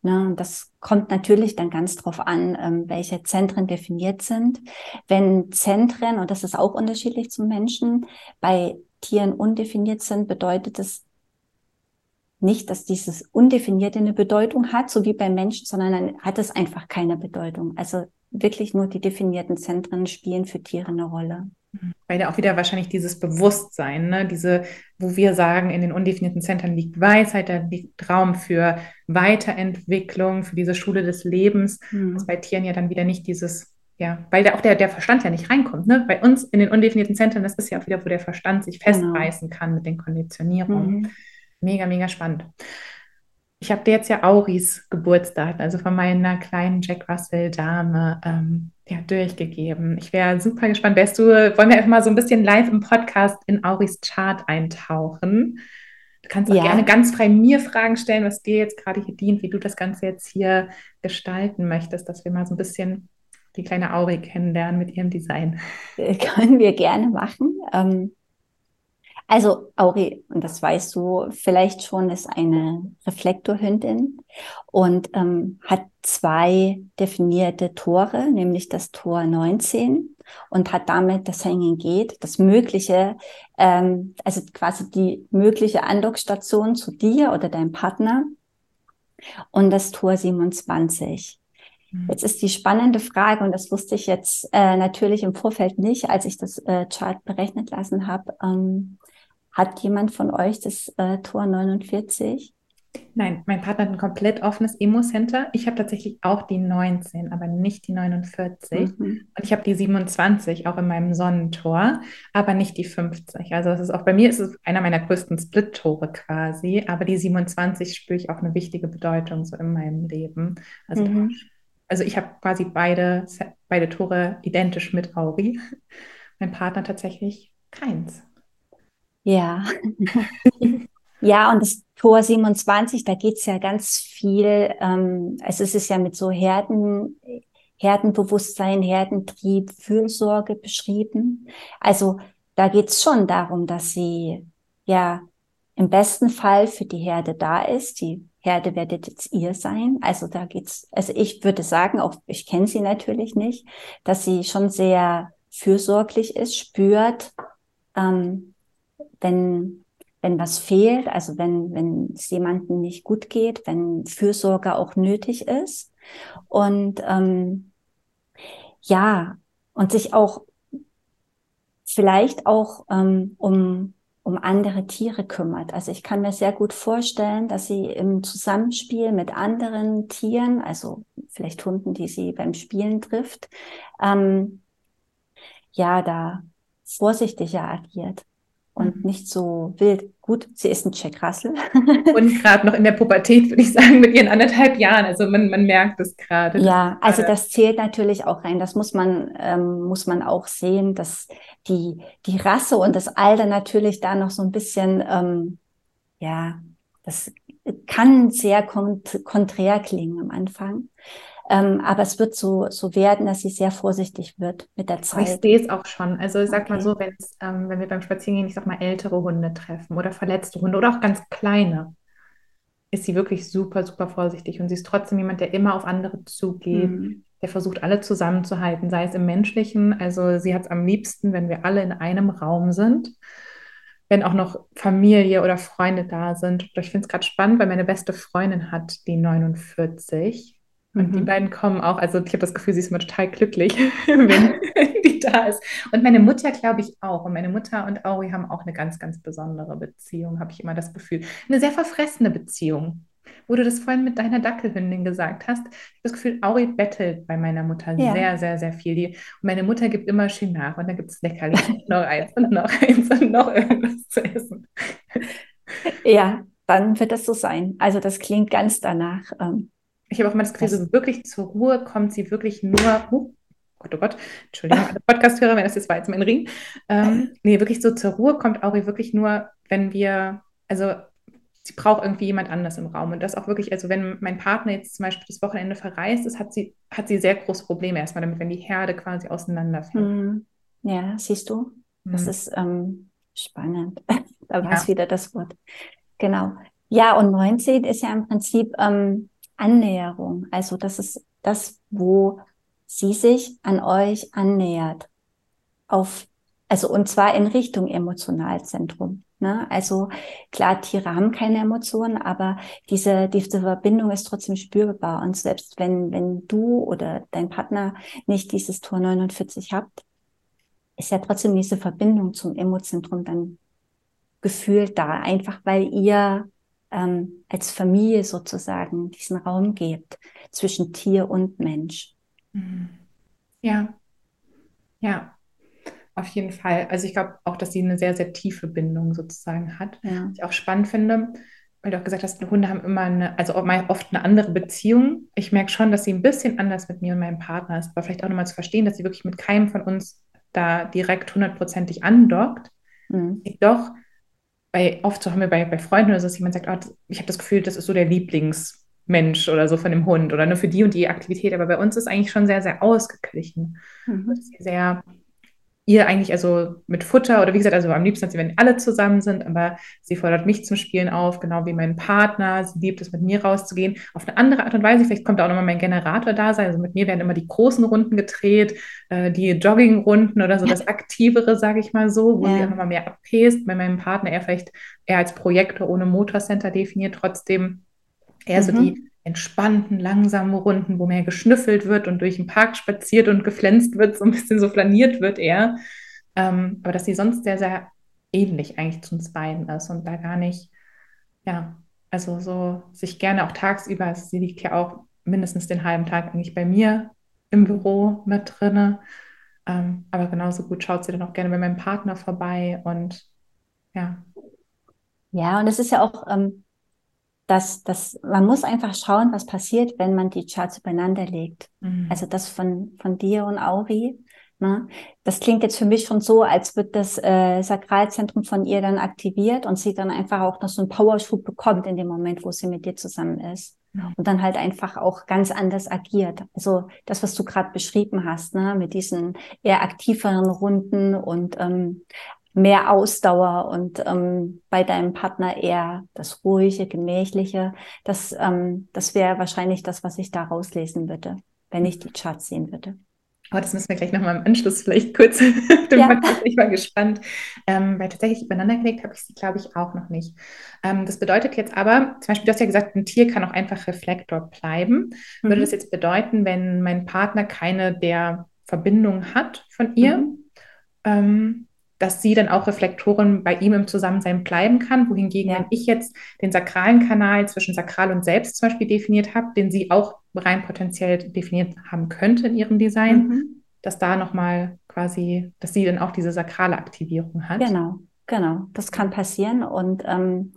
Ne, das kommt natürlich dann ganz drauf an, ähm, welche Zentren definiert sind. Wenn Zentren, und das ist auch unterschiedlich zum Menschen, bei Tieren undefiniert sind, bedeutet es nicht, dass dieses Undefinierte eine Bedeutung hat, so wie beim Menschen, sondern dann hat es einfach keine Bedeutung. Also wirklich nur die definierten Zentren spielen für Tiere eine Rolle. Weil da auch wieder wahrscheinlich dieses Bewusstsein, ne? diese, wo wir sagen, in den undefinierten Zentren liegt Weisheit, da liegt Raum für Weiterentwicklung, für diese Schule des Lebens, mhm. was bei Tieren ja dann wieder nicht dieses, ja, weil da auch der, der Verstand ja nicht reinkommt. Ne? Bei uns in den undefinierten Zentren, das ist ja auch wieder, wo der Verstand sich festbeißen genau. kann mit den Konditionierungen. Mhm. Mega, mega spannend. Ich habe dir jetzt ja Auris Geburtsdaten, also von meiner kleinen Jack Russell Dame, ähm, ja, durchgegeben. Ich wäre super gespannt. Wärst du, wollen wir einfach mal so ein bisschen live im Podcast in Auris Chart eintauchen? Du kannst auch ja. gerne ganz frei mir Fragen stellen, was dir jetzt gerade hier dient, wie du das Ganze jetzt hier gestalten möchtest, dass wir mal so ein bisschen die kleine Auri kennenlernen mit ihrem Design. Können wir gerne machen. Ähm, also Auri, und das weißt du vielleicht schon, ist eine Reflektorhündin und ähm, hat zwei definierte Tore, nämlich das Tor 19 und hat damit das Hanging Gate, das mögliche, ähm, also quasi die mögliche Andockstation zu dir oder deinem Partner und das Tor 27. Mhm. Jetzt ist die spannende Frage, und das wusste ich jetzt äh, natürlich im Vorfeld nicht, als ich das äh, Chart berechnet lassen habe. Ähm, hat jemand von euch das äh, Tor 49? Nein, mein Partner hat ein komplett offenes Emo-Center. Ich habe tatsächlich auch die 19, aber nicht die 49. Mhm. Und ich habe die 27 auch in meinem Sonnentor, aber nicht die 50. Also das ist auch bei mir ist es einer meiner größten Split-Tore quasi, aber die 27 spüre ich auch eine wichtige Bedeutung so in meinem Leben. Also, mhm. also ich habe quasi beide, beide Tore identisch mit Auri. Mein Partner tatsächlich keins. Ja. ja, und das Tor 27, da geht's ja ganz viel, ähm, also es ist ja mit so Herden, Herdenbewusstsein, Herdentrieb, Fürsorge beschrieben. Also da geht's schon darum, dass sie ja im besten Fall für die Herde da ist. Die Herde werdet jetzt ihr sein. Also da geht's, also ich würde sagen, auch ich kenne sie natürlich nicht, dass sie schon sehr fürsorglich ist, spürt, ähm, wenn, wenn was fehlt, also wenn, wenn es jemandem nicht gut geht, wenn Fürsorge auch nötig ist. Und ähm, ja, und sich auch vielleicht auch ähm, um, um andere Tiere kümmert. Also ich kann mir sehr gut vorstellen, dass sie im Zusammenspiel mit anderen Tieren, also vielleicht Hunden, die sie beim Spielen trifft, ähm, ja, da vorsichtiger agiert und mhm. nicht so wild. Gut, sie ist ein Jack Russell. und gerade noch in der Pubertät, würde ich sagen, mit ihren anderthalb Jahren. Also man, man merkt es gerade. Ja, also das zählt natürlich auch rein. Das muss man, ähm, muss man auch sehen, dass die, die Rasse und das Alter natürlich da noch so ein bisschen, ähm, ja, das kann sehr kont konträr klingen am Anfang. Ähm, aber es wird so, so werden, dass sie sehr vorsichtig wird mit der Zeit. Ich sehe es auch schon. Also ich sag okay. mal so, ähm, wenn wir beim Spazierengehen, ich sag mal, ältere Hunde treffen oder verletzte Hunde oder auch ganz kleine, ist sie wirklich super, super vorsichtig. Und sie ist trotzdem jemand, der immer auf andere zugeht, mhm. der versucht, alle zusammenzuhalten, sei es im menschlichen. Also sie hat es am liebsten, wenn wir alle in einem Raum sind wenn auch noch Familie oder Freunde da sind. Ich finde es gerade spannend, weil meine beste Freundin hat die 49 und mhm. die beiden kommen auch, also ich habe das Gefühl, sie ist immer total glücklich, wenn die da ist. Und meine Mutter, glaube ich, auch. Und meine Mutter und Auri haben auch eine ganz, ganz besondere Beziehung, habe ich immer das Gefühl. Eine sehr verfressene Beziehung. Wo du das vorhin mit deiner Dackelhündin gesagt hast, ich habe das Gefühl, Auri bettelt bei meiner Mutter ja. sehr, sehr, sehr viel. Die, und meine Mutter gibt immer schön nach und dann gibt es Leckerlis und noch eins und noch eins und noch irgendwas zu essen. Ja, dann wird das so sein. Also das klingt ganz danach. Ähm ich habe auch mal das Gefühl, so wirklich zur Ruhe kommt sie wirklich nur. Oh Gott, oh Gott, Entschuldigung, Podcast-Hörer, wenn das jetzt war jetzt mein Ring. Ähm, nee, wirklich so zur Ruhe kommt Auri wirklich nur, wenn wir, also sie braucht irgendwie jemand anders im Raum. Und das auch wirklich, also wenn mein Partner jetzt zum Beispiel das Wochenende verreist ist, hat sie, hat sie sehr große Probleme erstmal damit, wenn die Herde quasi auseinanderfällt. Mhm. Ja, siehst du? Das mhm. ist ähm, spannend. da war es ja. wieder das Wort. Genau. Ja, und 19 ist ja im Prinzip ähm, Annäherung. Also das ist das, wo sie sich an euch annähert. Auf, also und zwar in Richtung Emotionalzentrum. Ne? Also klar, Tiere haben keine Emotionen, aber diese, diese Verbindung ist trotzdem spürbar. Und selbst wenn, wenn du oder dein Partner nicht dieses Tor 49 habt, ist ja trotzdem diese Verbindung zum Emozentrum dann gefühlt da, einfach weil ihr ähm, als Familie sozusagen diesen Raum gebt zwischen Tier und Mensch. Mhm. Ja, ja, auf jeden Fall. Also ich glaube auch, dass sie eine sehr, sehr tiefe Bindung sozusagen hat. Ja. Was ich auch spannend finde, weil du auch gesagt hast, Hunde haben immer eine, also oft eine andere Beziehung. Ich merke schon, dass sie ein bisschen anders mit mir und meinem Partner ist, aber vielleicht auch nochmal zu verstehen, dass sie wirklich mit keinem von uns da direkt hundertprozentig andockt. Mhm. Doch bei, oft so haben wir bei, bei Freunden oder so, dass jemand sagt, oh, ich habe das Gefühl, das ist so der Lieblingsmensch oder so von dem Hund oder nur für die und die Aktivität. Aber bei uns ist eigentlich schon sehr, sehr ausgeglichen. Mhm. Sehr ihr eigentlich also mit Futter oder wie gesagt, also am liebsten wenn alle zusammen sind, aber sie fordert mich zum Spielen auf, genau wie mein Partner. Sie liebt es, mit mir rauszugehen. Auf eine andere Art und Weise. Vielleicht kommt da auch nochmal mein Generator da sein. Also mit mir werden immer die großen Runden gedreht, äh, die Joggingrunden oder so das Aktivere, sage ich mal so, wo ja. sie auch nochmal mehr abpest. Bei meinem Partner eher vielleicht eher als Projektor ohne Motorcenter definiert, trotzdem eher mhm. so die entspannten, langsamen Runden, wo mehr geschnüffelt wird und durch den Park spaziert und geflänzt wird, so ein bisschen so flaniert wird eher. Ähm, aber dass sie sonst sehr, sehr ähnlich eigentlich zu uns ist und da gar nicht, ja, also so sich gerne auch tagsüber, also sie liegt ja auch mindestens den halben Tag eigentlich bei mir im Büro mit drinne. Ähm, aber genauso gut schaut sie dann auch gerne bei meinem Partner vorbei und ja. Ja, und es ist ja auch ähm, dass, dass man muss einfach schauen, was passiert, wenn man die Charts übereinander legt. Mhm. Also das von, von dir und Auri. Ne? Das klingt jetzt für mich schon so, als wird das äh, Sakralzentrum von ihr dann aktiviert und sie dann einfach auch noch so einen Powerschub bekommt in dem Moment, wo sie mit dir zusammen ist. Mhm. Und dann halt einfach auch ganz anders agiert. Also das, was du gerade beschrieben hast, ne, mit diesen eher aktiveren Runden und ähm, mehr Ausdauer und ähm, bei deinem Partner eher das ruhige, gemächliche. Das, ähm, das wäre wahrscheinlich das, was ich da rauslesen würde, wenn ich die Charts sehen würde. Oh, das müssen wir gleich nochmal im Anschluss vielleicht kurz ja. Ich war gespannt. Ähm, weil tatsächlich übereinander gelegt habe ich sie, glaube ich, auch noch nicht. Ähm, das bedeutet jetzt aber, zum Beispiel, du hast ja gesagt, ein Tier kann auch einfach Reflektor bleiben. Mhm. Würde das jetzt bedeuten, wenn mein Partner keine der Verbindungen hat von ihr, mhm. ähm, dass sie dann auch Reflektoren bei ihm im Zusammensein bleiben kann, wohingegen, ja. wenn ich jetzt den sakralen Kanal zwischen Sakral und Selbst zum Beispiel definiert habe, den sie auch rein potenziell definiert haben könnte in ihrem Design, mhm. dass da nochmal quasi, dass sie dann auch diese sakrale Aktivierung hat. Genau, genau, das kann passieren. Und ähm,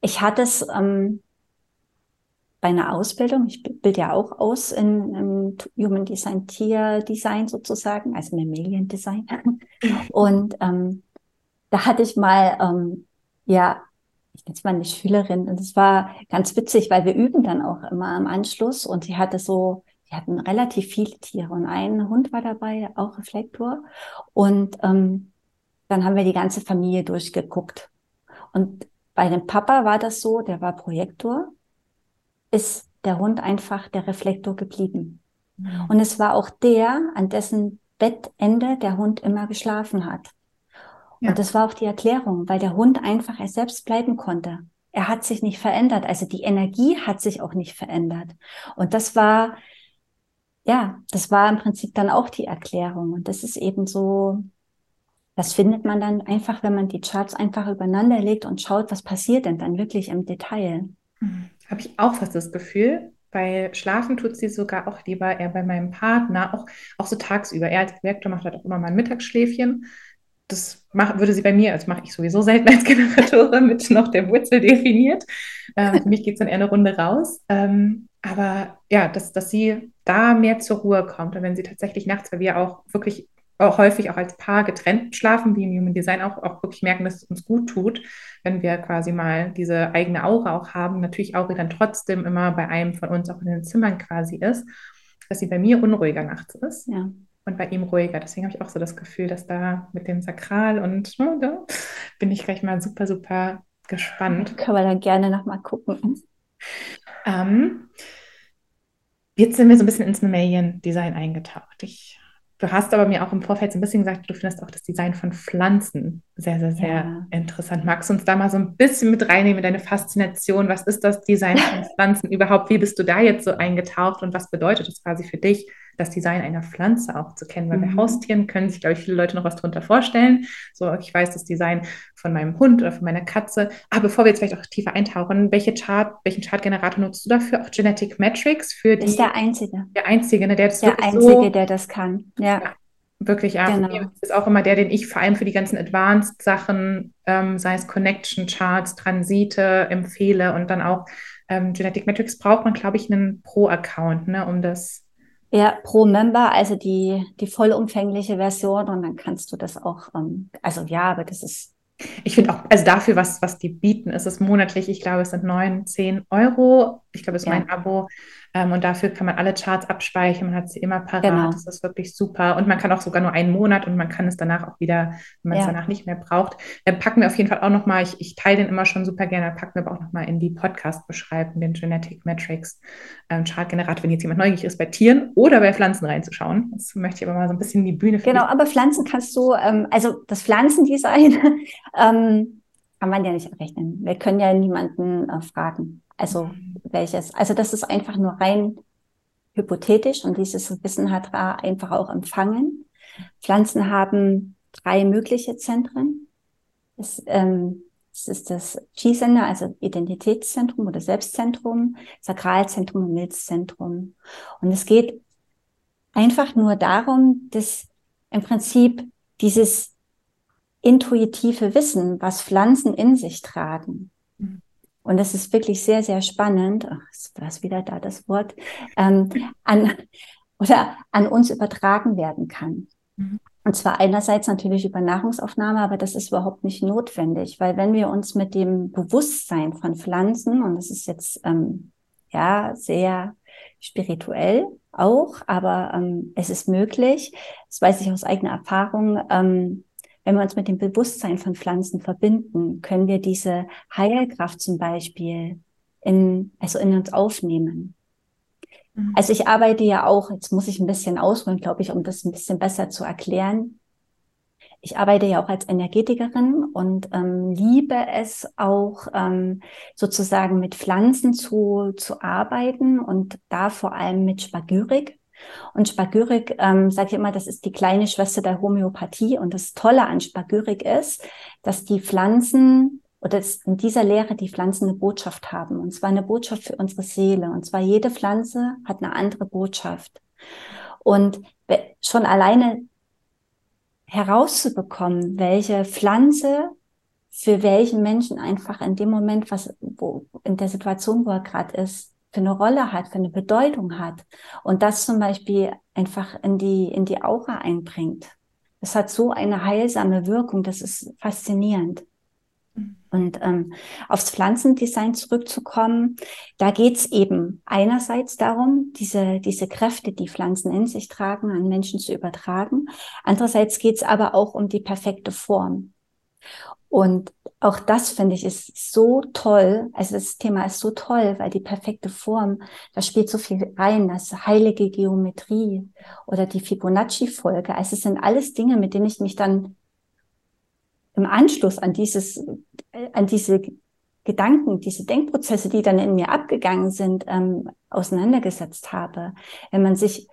ich hatte es ähm, bei einer Ausbildung, ich bilde ja auch aus in, in Human Design, Tierdesign sozusagen, also Mammalian-Design. Und ähm, da hatte ich mal, ähm, ja, ich nenne es mal eine Schülerin und es war ganz witzig, weil wir üben dann auch immer im Anschluss und sie hatte so, sie hatten relativ viele Tiere und ein Hund war dabei, auch Reflektor und ähm, dann haben wir die ganze Familie durchgeguckt und bei dem Papa war das so, der war Projektor, ist der Hund einfach der Reflektor geblieben. Mhm. Und es war auch der, an dessen Bettende der Hund immer geschlafen hat. Ja. Und das war auch die Erklärung, weil der Hund einfach er selbst bleiben konnte. Er hat sich nicht verändert. Also die Energie hat sich auch nicht verändert. Und das war, ja, das war im Prinzip dann auch die Erklärung. Und das ist eben so, das findet man dann einfach, wenn man die Charts einfach übereinander legt und schaut, was passiert denn dann wirklich im Detail. Mhm. Habe ich auch fast das Gefühl. Bei Schlafen tut sie sogar auch lieber eher bei meinem Partner, auch, auch so tagsüber. Er als Direktor macht halt auch immer mal ein Mittagsschläfchen das mach, würde sie bei mir, das mache ich sowieso selten als Generatorin, mit noch der Wurzel definiert. Ähm, für mich geht es dann eher eine Runde raus. Ähm, aber ja, dass, dass sie da mehr zur Ruhe kommt. Und wenn sie tatsächlich nachts, weil wir auch wirklich auch häufig auch als Paar getrennt schlafen, wie im Human Design auch, auch wirklich merken, dass es uns gut tut, wenn wir quasi mal diese eigene Aura auch haben, natürlich auch dann trotzdem immer bei einem von uns auch in den Zimmern quasi ist, dass sie bei mir unruhiger nachts ist. Ja und bei ihm ruhiger. Deswegen habe ich auch so das Gefühl, dass da mit dem Sakral und oh, da bin ich gleich mal super, super gespannt. Können wir dann gerne nochmal gucken. Ähm, jetzt sind wir so ein bisschen ins Mammalian-Design eingetaucht. Ich Du hast aber mir auch im Vorfeld so ein bisschen gesagt, du findest auch das Design von Pflanzen sehr, sehr, sehr ja. interessant. Magst du uns da mal so ein bisschen mit reinnehmen, deine Faszination? Was ist das Design von Pflanzen überhaupt? Wie bist du da jetzt so eingetaucht und was bedeutet es quasi für dich, das Design einer Pflanze auch zu kennen? Weil mhm. bei Haustieren können sich, glaube ich, viele Leute noch was darunter vorstellen. So, ich weiß das Design von meinem Hund oder von meiner Katze. Aber bevor wir jetzt vielleicht auch tiefer eintauchen, welche Chart, welchen Chartgenerator nutzt du dafür? Auch Genetic Metrics für die? Das ist der einzige. Der einzige, ne, der das Der einzige, so, der das kann. Ja. ja wirklich ja, genau. ist auch immer der, den ich vor allem für die ganzen Advanced-Sachen, ähm, sei es Connection Charts, Transite, empfehle und dann auch ähm, Genetic Metrics braucht man, glaube ich, einen Pro-Account, ne, um das. Ja, Pro-Member, also die, die vollumfängliche Version und dann kannst du das auch, ähm, also ja, aber das ist ich finde auch, also dafür, was, was die bieten, ist es monatlich, ich glaube, es sind 9, 10 Euro. Ich glaube, es ist ja. mein Abo. Ähm, und dafür kann man alle Charts abspeichern, man hat sie immer parat. Genau. Das ist wirklich super. Und man kann auch sogar nur einen Monat und man kann es danach auch wieder, wenn man ja. es danach nicht mehr braucht. Dann packen wir auf jeden Fall auch nochmal, ich, ich teile den immer schon super gerne, packen wir aber auch nochmal in die Podcast-Beschreibung den Genetic Metrics ähm, Chart-Generator, wenn jetzt jemand neugierig ist, bei Tieren oder bei Pflanzen reinzuschauen. Das möchte ich aber mal so ein bisschen in die Bühne Genau, aber Pflanzen kannst du, ähm, also das Pflanzendesign, ähm, kann man ja nicht errechnen. Wir können ja niemanden äh, fragen. Also welches. Also das ist einfach nur rein hypothetisch und dieses Wissen hat er einfach auch empfangen. Pflanzen haben drei mögliche Zentren. Es, ähm, es ist das Chi-Sender, also Identitätszentrum oder Selbstzentrum, Sakralzentrum und Milzzentrum. Und es geht einfach nur darum, dass im Prinzip dieses intuitive Wissen, was Pflanzen in sich tragen, mhm. und das ist wirklich sehr, sehr spannend, ach, ist wieder da das Wort, ähm, an, oder an uns übertragen werden kann. Mhm. Und zwar einerseits natürlich über Nahrungsaufnahme, aber das ist überhaupt nicht notwendig, weil wenn wir uns mit dem Bewusstsein von Pflanzen, und das ist jetzt ähm, ja sehr spirituell auch, aber ähm, es ist möglich, das weiß ich aus eigener Erfahrung, ähm, wenn wir uns mit dem Bewusstsein von Pflanzen verbinden, können wir diese Heilkraft zum Beispiel in, also in uns aufnehmen. Mhm. Also ich arbeite ja auch, jetzt muss ich ein bisschen ausholen, glaube ich, um das ein bisschen besser zu erklären. Ich arbeite ja auch als Energetikerin und ähm, liebe es auch ähm, sozusagen mit Pflanzen zu, zu arbeiten und da vor allem mit Spagyrik. Und Spagyrik, ähm, sage ich immer, das ist die kleine Schwester der Homöopathie. Und das Tolle an Spagyrik ist, dass die Pflanzen oder in dieser Lehre die Pflanzen eine Botschaft haben. Und zwar eine Botschaft für unsere Seele. Und zwar jede Pflanze hat eine andere Botschaft. Und schon alleine herauszubekommen, welche Pflanze für welchen Menschen einfach in dem Moment, was, wo, in der Situation, wo er gerade ist, für eine Rolle hat, für eine Bedeutung hat. Und das zum Beispiel einfach in die, in die Aura einbringt. Das hat so eine heilsame Wirkung, das ist faszinierend. Und ähm, aufs Pflanzendesign zurückzukommen, da geht's eben einerseits darum, diese, diese Kräfte, die Pflanzen in sich tragen, an Menschen zu übertragen. Andererseits geht's aber auch um die perfekte Form. Und auch das finde ich ist so toll. Also das Thema ist so toll, weil die perfekte Form, da spielt so viel rein, das heilige Geometrie oder die Fibonacci-Folge. Also es sind alles Dinge, mit denen ich mich dann im Anschluss an dieses, äh, an diese Gedanken, diese Denkprozesse, die dann in mir abgegangen sind, ähm, auseinandergesetzt habe. Wenn man sich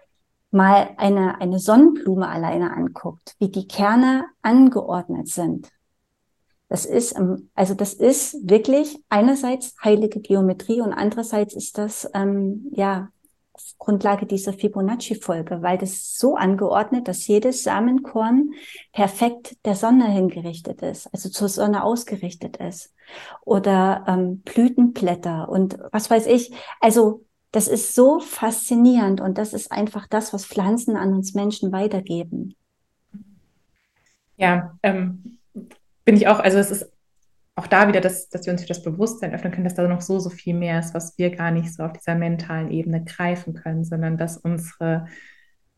mal eine, eine Sonnenblume alleine anguckt, wie die Kerne angeordnet sind, das ist, also das ist wirklich einerseits heilige Geometrie und andererseits ist das ähm, ja Grundlage dieser Fibonacci-Folge, weil das so angeordnet, dass jedes Samenkorn perfekt der Sonne hingerichtet ist, also zur Sonne ausgerichtet ist. Oder ähm, Blütenblätter und was weiß ich. Also das ist so faszinierend und das ist einfach das, was Pflanzen an uns Menschen weitergeben. Ja, ähm, bin ich auch, also es ist auch da wieder, dass, dass wir uns für das Bewusstsein öffnen können, dass da noch so, so viel mehr ist, was wir gar nicht so auf dieser mentalen Ebene greifen können, sondern dass unsere,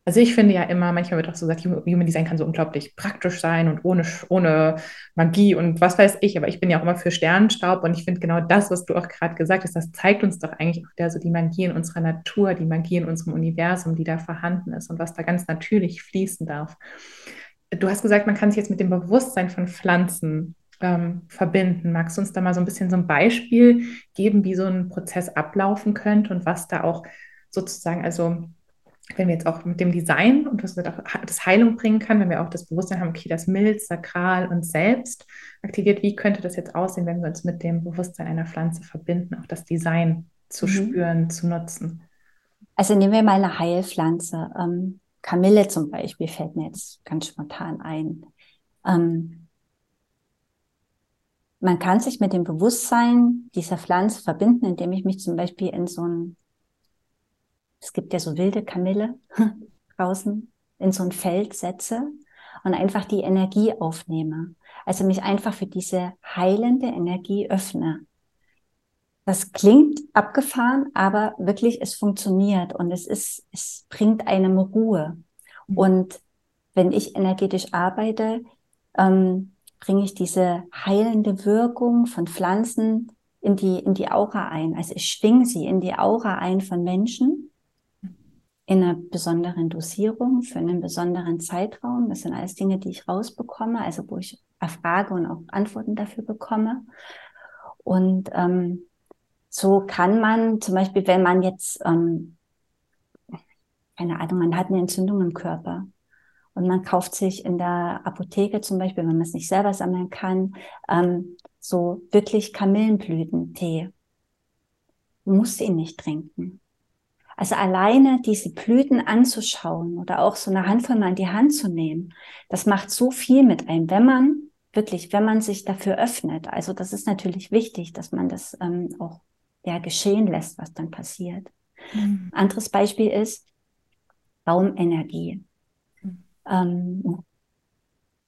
also ich finde ja immer, manchmal wird auch so gesagt, Human Design kann so unglaublich praktisch sein und ohne, ohne Magie und was weiß ich, aber ich bin ja auch immer für Sternenstaub und ich finde genau das, was du auch gerade gesagt hast, das zeigt uns doch eigentlich auch der, so die Magie in unserer Natur, die Magie in unserem Universum, die da vorhanden ist und was da ganz natürlich fließen darf du hast gesagt, man kann sich jetzt mit dem Bewusstsein von Pflanzen ähm, verbinden. Magst du uns da mal so ein bisschen so ein Beispiel geben, wie so ein Prozess ablaufen könnte und was da auch sozusagen, also wenn wir jetzt auch mit dem Design und was auch das Heilung bringen kann, wenn wir auch das Bewusstsein haben, okay, das Milz, Sakral und Selbst aktiviert, wie könnte das jetzt aussehen, wenn wir uns mit dem Bewusstsein einer Pflanze verbinden, auch das Design zu mhm. spüren, zu nutzen? Also nehmen wir mal eine Heilpflanze. Ähm, Kamille zum Beispiel fällt mir jetzt ganz spontan ein. Ähm, man kann sich mit dem Bewusstsein dieser Pflanze verbinden, indem ich mich zum Beispiel in so ein, es gibt ja so wilde Kamille draußen, in so ein Feld setze und einfach die Energie aufnehme. Also mich einfach für diese heilende Energie öffne. Das klingt abgefahren, aber wirklich, es funktioniert und es ist, es bringt einem Ruhe. Mhm. Und wenn ich energetisch arbeite, ähm, bringe ich diese heilende Wirkung von Pflanzen in die, in die Aura ein. Also ich schwinge sie in die Aura ein von Menschen in einer besonderen Dosierung für einen besonderen Zeitraum. Das sind alles Dinge, die ich rausbekomme, also wo ich erfrage und auch Antworten dafür bekomme. Und ähm, so kann man zum Beispiel, wenn man jetzt, ähm, keine Ahnung, man hat eine Entzündung im Körper und man kauft sich in der Apotheke zum Beispiel, wenn man es nicht selber sammeln kann, ähm, so wirklich Kamillenblütentee. Du musst ihn nicht trinken. Also alleine diese Blüten anzuschauen oder auch so eine Handvoll mal in die Hand zu nehmen, das macht so viel mit einem, wenn man wirklich, wenn man sich dafür öffnet. Also das ist natürlich wichtig, dass man das ähm, auch ja, geschehen lässt, was dann passiert. Mhm. Anderes Beispiel ist Baumenergie. Mhm. Ähm,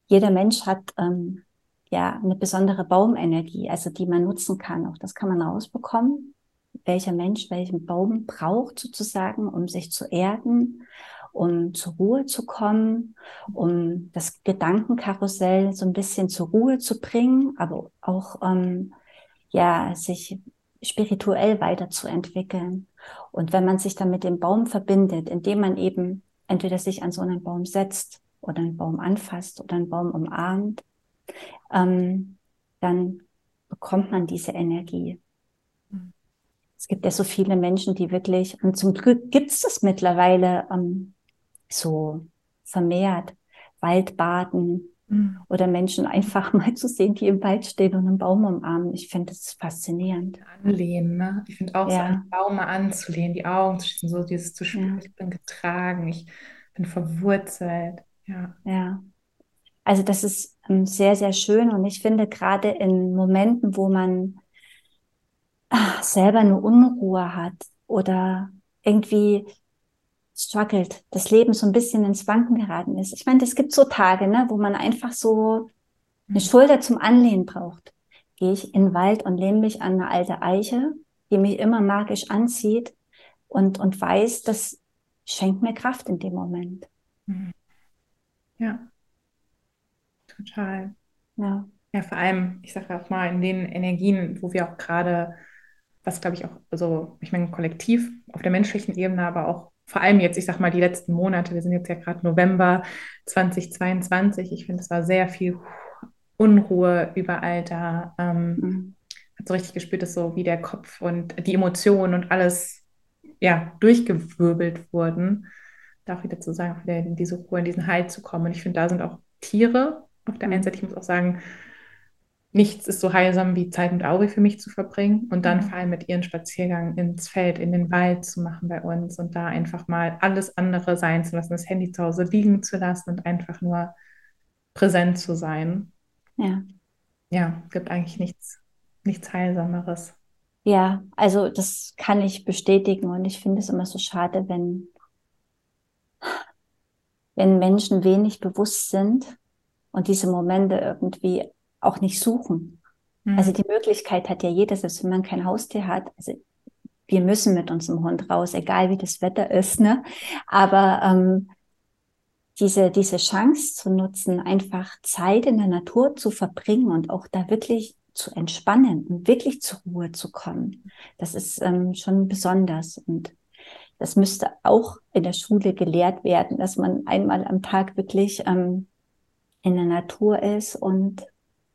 jeder Mensch hat ähm, ja eine besondere Baumenergie, also die man nutzen kann. Auch das kann man rausbekommen, welcher Mensch welchen Baum braucht sozusagen, um sich zu erden, um zur Ruhe zu kommen, um das Gedankenkarussell so ein bisschen zur Ruhe zu bringen, aber auch ähm, ja sich spirituell weiterzuentwickeln. Und wenn man sich dann mit dem Baum verbindet, indem man eben entweder sich an so einen Baum setzt oder einen Baum anfasst oder einen Baum umarmt, ähm, dann bekommt man diese Energie. Es gibt ja so viele Menschen, die wirklich, und zum Glück gibt es das mittlerweile ähm, so vermehrt, Waldbaden, Mhm. Oder Menschen einfach mal zu sehen, die im Wald stehen und einen Baum umarmen. Ich finde das faszinierend. Anlehnen, ne? Ich finde auch ja. so einen Baum mal anzulehnen, die Augen zu schließen, so dieses zu spüren, ja. ich bin getragen, ich bin verwurzelt. Ja. Ja. Also das ist ähm, sehr, sehr schön und ich finde gerade in Momenten, wo man ach, selber eine Unruhe hat oder irgendwie struggelt, das Leben so ein bisschen ins Wanken geraten ist. Ich meine, es gibt so Tage, ne, wo man einfach so eine mhm. Schulter zum Anlehnen braucht. Gehe ich in den Wald und lehne mich an eine alte Eiche, die mich immer magisch anzieht und, und weiß, das schenkt mir Kraft in dem Moment. Mhm. Ja, total. Ja. Ja, vor allem, ich sage auch mal, in den Energien, wo wir auch gerade, was glaube ich auch, also ich meine, kollektiv auf der menschlichen Ebene, aber auch vor allem jetzt, ich sage mal, die letzten Monate, wir sind jetzt ja gerade November 2022, ich finde, es war sehr viel Unruhe überall da. Ähm, mhm. Hat so richtig gespürt, dass so wie der Kopf und die Emotionen und alles ja durchgewirbelt wurden. Da auch wieder zu sagen, wieder in diese Ruhe, in diesen Halt zu kommen. Und ich finde, da sind auch Tiere auf der einen mhm. Seite. Ich muss auch sagen, nichts ist so heilsam wie Zeit mit Auri für mich zu verbringen und dann mhm. vor allem mit ihren Spaziergang ins Feld, in den Wald zu machen bei uns und da einfach mal alles andere sein zu lassen, das Handy zu Hause liegen zu lassen und einfach nur präsent zu sein. Ja. Ja, gibt eigentlich nichts, nichts Heilsameres. Ja, also das kann ich bestätigen und ich finde es immer so schade, wenn, wenn Menschen wenig bewusst sind und diese Momente irgendwie auch nicht suchen. Mhm. Also die Möglichkeit hat ja jeder, selbst wenn man kein Haustier hat. Also wir müssen mit unserem Hund raus, egal wie das Wetter ist, ne? Aber ähm, diese, diese Chance zu nutzen, einfach Zeit in der Natur zu verbringen und auch da wirklich zu entspannen und wirklich zur Ruhe zu kommen, das ist ähm, schon besonders. Und das müsste auch in der Schule gelehrt werden, dass man einmal am Tag wirklich ähm, in der Natur ist und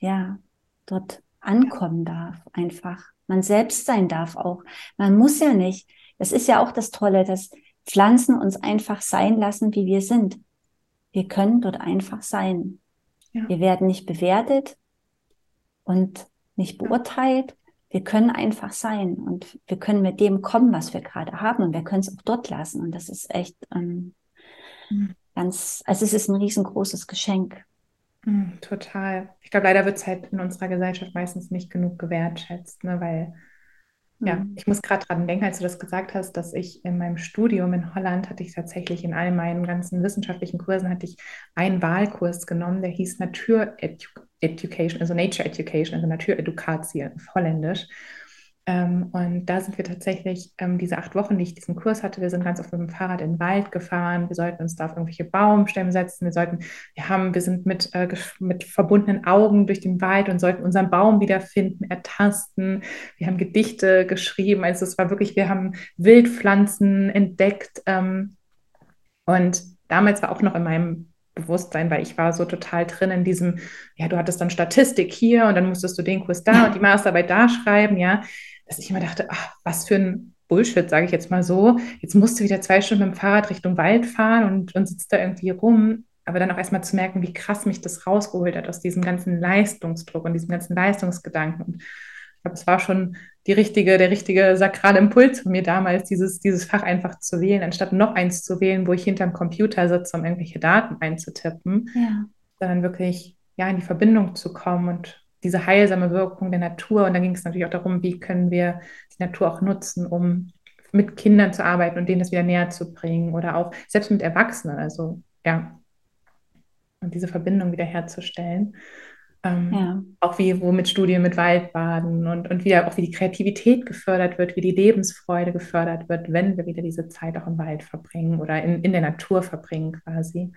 ja, dort ankommen darf, einfach. Man selbst sein darf auch. Man muss ja nicht. Das ist ja auch das Tolle, dass Pflanzen uns einfach sein lassen, wie wir sind. Wir können dort einfach sein. Ja. Wir werden nicht bewertet und nicht beurteilt. Wir können einfach sein und wir können mit dem kommen, was wir gerade haben und wir können es auch dort lassen. Und das ist echt ähm, mhm. ganz, also es ist ein riesengroßes Geschenk. Mhm, total. Ich glaube, leider wird es halt in unserer Gesellschaft meistens nicht genug gewertschätzt, ne? weil ja, mhm. ich muss gerade dran denken, als du das gesagt hast, dass ich in meinem Studium in Holland hatte ich tatsächlich in all meinen ganzen wissenschaftlichen Kursen hatte ich einen Wahlkurs genommen, der hieß Natur Education, also Nature Education, also Natureducatie auf Holländisch. Ähm, und da sind wir tatsächlich ähm, diese acht Wochen, die ich diesen Kurs hatte, wir sind ganz oft mit dem Fahrrad in den Wald gefahren. Wir sollten uns da auf irgendwelche Baumstämme setzen. Wir sollten, wir haben, wir sind mit, äh, mit verbundenen Augen durch den Wald und sollten unseren Baum wiederfinden, ertasten. Wir haben Gedichte geschrieben. Also es war wirklich, wir haben Wildpflanzen entdeckt. Ähm, und damals war auch noch in meinem Bewusstsein, weil ich war so total drin in diesem, ja, du hattest dann Statistik hier und dann musstest du den Kurs da und die Masterarbeit da schreiben, ja dass ich immer dachte, ach, was für ein Bullshit, sage ich jetzt mal so. Jetzt musst du wieder zwei Stunden mit dem Fahrrad Richtung Wald fahren und, und sitzt da irgendwie rum. Aber dann auch erstmal zu merken, wie krass mich das rausgeholt hat aus diesem ganzen Leistungsdruck und diesem ganzen Leistungsgedanken. Und ich glaube, es war schon die richtige, der richtige sakrale Impuls von mir damals, dieses, dieses Fach einfach zu wählen, anstatt noch eins zu wählen, wo ich hinterm Computer sitze, um irgendwelche Daten einzutippen, ja. sondern wirklich ja, in die Verbindung zu kommen und diese heilsame Wirkung der Natur. Und dann ging es natürlich auch darum, wie können wir die Natur auch nutzen, um mit Kindern zu arbeiten und denen das wieder näher zu bringen oder auch selbst mit Erwachsenen. Also ja, und diese Verbindung wieder herzustellen. Ähm, ja. Auch wie wo mit Studien mit Waldbaden und, und wie auch wie die Kreativität gefördert wird, wie die Lebensfreude gefördert wird, wenn wir wieder diese Zeit auch im Wald verbringen oder in, in der Natur verbringen quasi.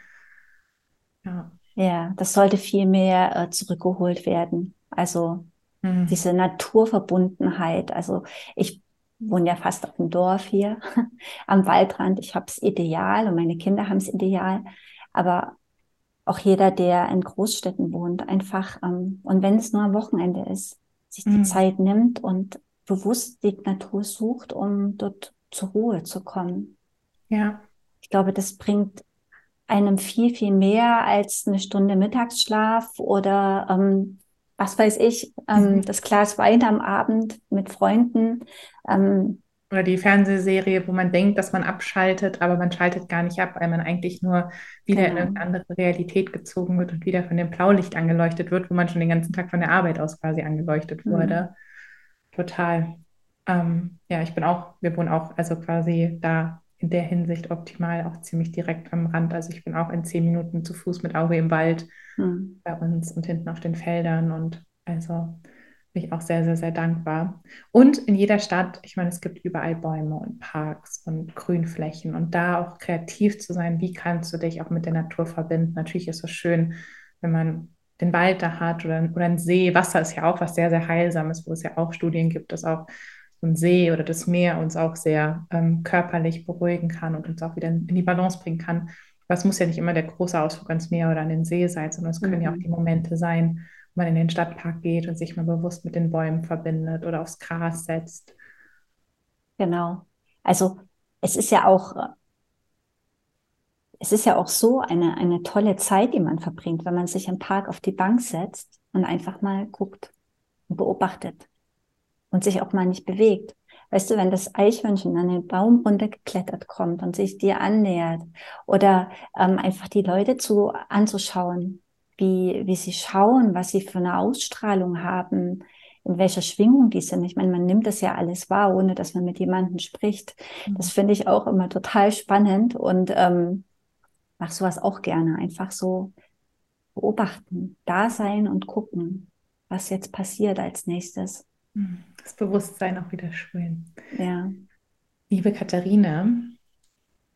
Ja. Ja, das sollte viel mehr äh, zurückgeholt werden. Also mhm. diese Naturverbundenheit. Also ich wohne ja fast auf dem Dorf hier am Waldrand. Ich habe es ideal und meine Kinder haben es ideal. Aber auch jeder, der in Großstädten wohnt, einfach, ähm, und wenn es nur am Wochenende ist, sich die mhm. Zeit nimmt und bewusst die Natur sucht, um dort zur Ruhe zu kommen. Ja. Ich glaube, das bringt einem viel, viel mehr als eine Stunde Mittagsschlaf oder ähm, was weiß ich, ähm, mhm. das Glas Wein am Abend mit Freunden. Ähm, oder die Fernsehserie, wo man denkt, dass man abschaltet, aber man schaltet gar nicht ab, weil man eigentlich nur wieder genau. in eine andere Realität gezogen wird und wieder von dem Blaulicht angeleuchtet wird, wo man schon den ganzen Tag von der Arbeit aus quasi angeleuchtet mhm. wurde. Total. Ähm, ja, ich bin auch, wir wohnen auch also quasi da in der Hinsicht optimal, auch ziemlich direkt am Rand. Also ich bin auch in zehn Minuten zu Fuß mit Auge im Wald mhm. bei uns und hinten auf den Feldern und also bin ich auch sehr, sehr, sehr dankbar. Und in jeder Stadt, ich meine, es gibt überall Bäume und Parks und Grünflächen und da auch kreativ zu sein, wie kannst du dich auch mit der Natur verbinden? Natürlich ist es schön, wenn man den Wald da hat oder, oder ein See. Wasser ist ja auch was sehr, sehr Heilsames, wo es ja auch Studien gibt, dass auch ein See oder das Meer uns auch sehr ähm, körperlich beruhigen kann und uns auch wieder in, die Balance bringen kann. Es muss ja nicht immer der große Ausflug ans Meer oder an den See sein, sondern es können mhm. ja auch mhm. die Momente sein, man in den Stadtpark geht und sich mal bewusst mit den Bäumen verbindet oder aufs Gras setzt. Genau. Also es ist ja auch, es ist ja auch so eine, eine tolle Zeit, die man verbringt, wenn man sich im Park auf die Bank setzt und einfach mal guckt und beobachtet und sich auch mal nicht bewegt. Weißt du, wenn das Eichhörnchen an den Baum runtergeklettert kommt und sich dir annähert oder ähm, einfach die Leute zu anzuschauen, wie, wie sie schauen, was sie für eine Ausstrahlung haben, in welcher Schwingung die sind. Ich meine, man nimmt das ja alles wahr, ohne dass man mit jemandem spricht. Mhm. Das finde ich auch immer total spannend und ähm, mache sowas auch gerne. Einfach so beobachten, da sein und gucken, was jetzt passiert als nächstes. Das Bewusstsein auch wieder schulen. Ja. Liebe Katharina,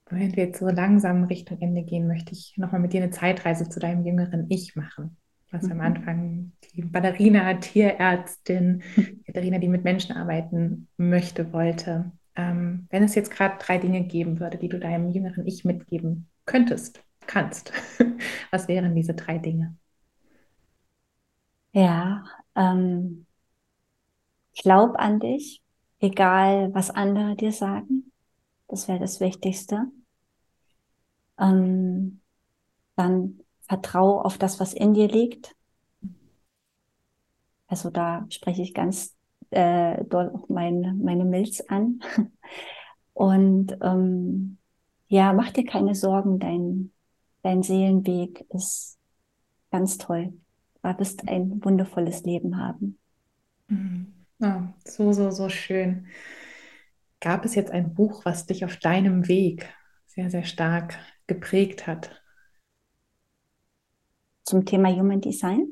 wenn wir jetzt so langsam Richtung Ende gehen, möchte ich nochmal mit dir eine Zeitreise zu deinem jüngeren Ich machen. Was mhm. am Anfang die Ballerina, Tierärztin, Katharina, die mit Menschen arbeiten möchte, wollte. Ähm, wenn es jetzt gerade drei Dinge geben würde, die du deinem jüngeren Ich mitgeben könntest, kannst, was wären diese drei Dinge? Ja, ähm, glaub an dich, egal was andere dir sagen. Das wäre das Wichtigste. Ähm, dann vertrau auf das, was in dir liegt. Also da spreche ich ganz äh, doll auch mein, meine Milz an. Und ähm, ja, mach dir keine Sorgen, dein, dein Seelenweg ist ganz toll. Du wirst ein wundervolles Leben haben. Mhm. Oh, so, so, so schön. Gab es jetzt ein Buch, was dich auf deinem Weg sehr, sehr stark geprägt hat? Zum Thema Human Design?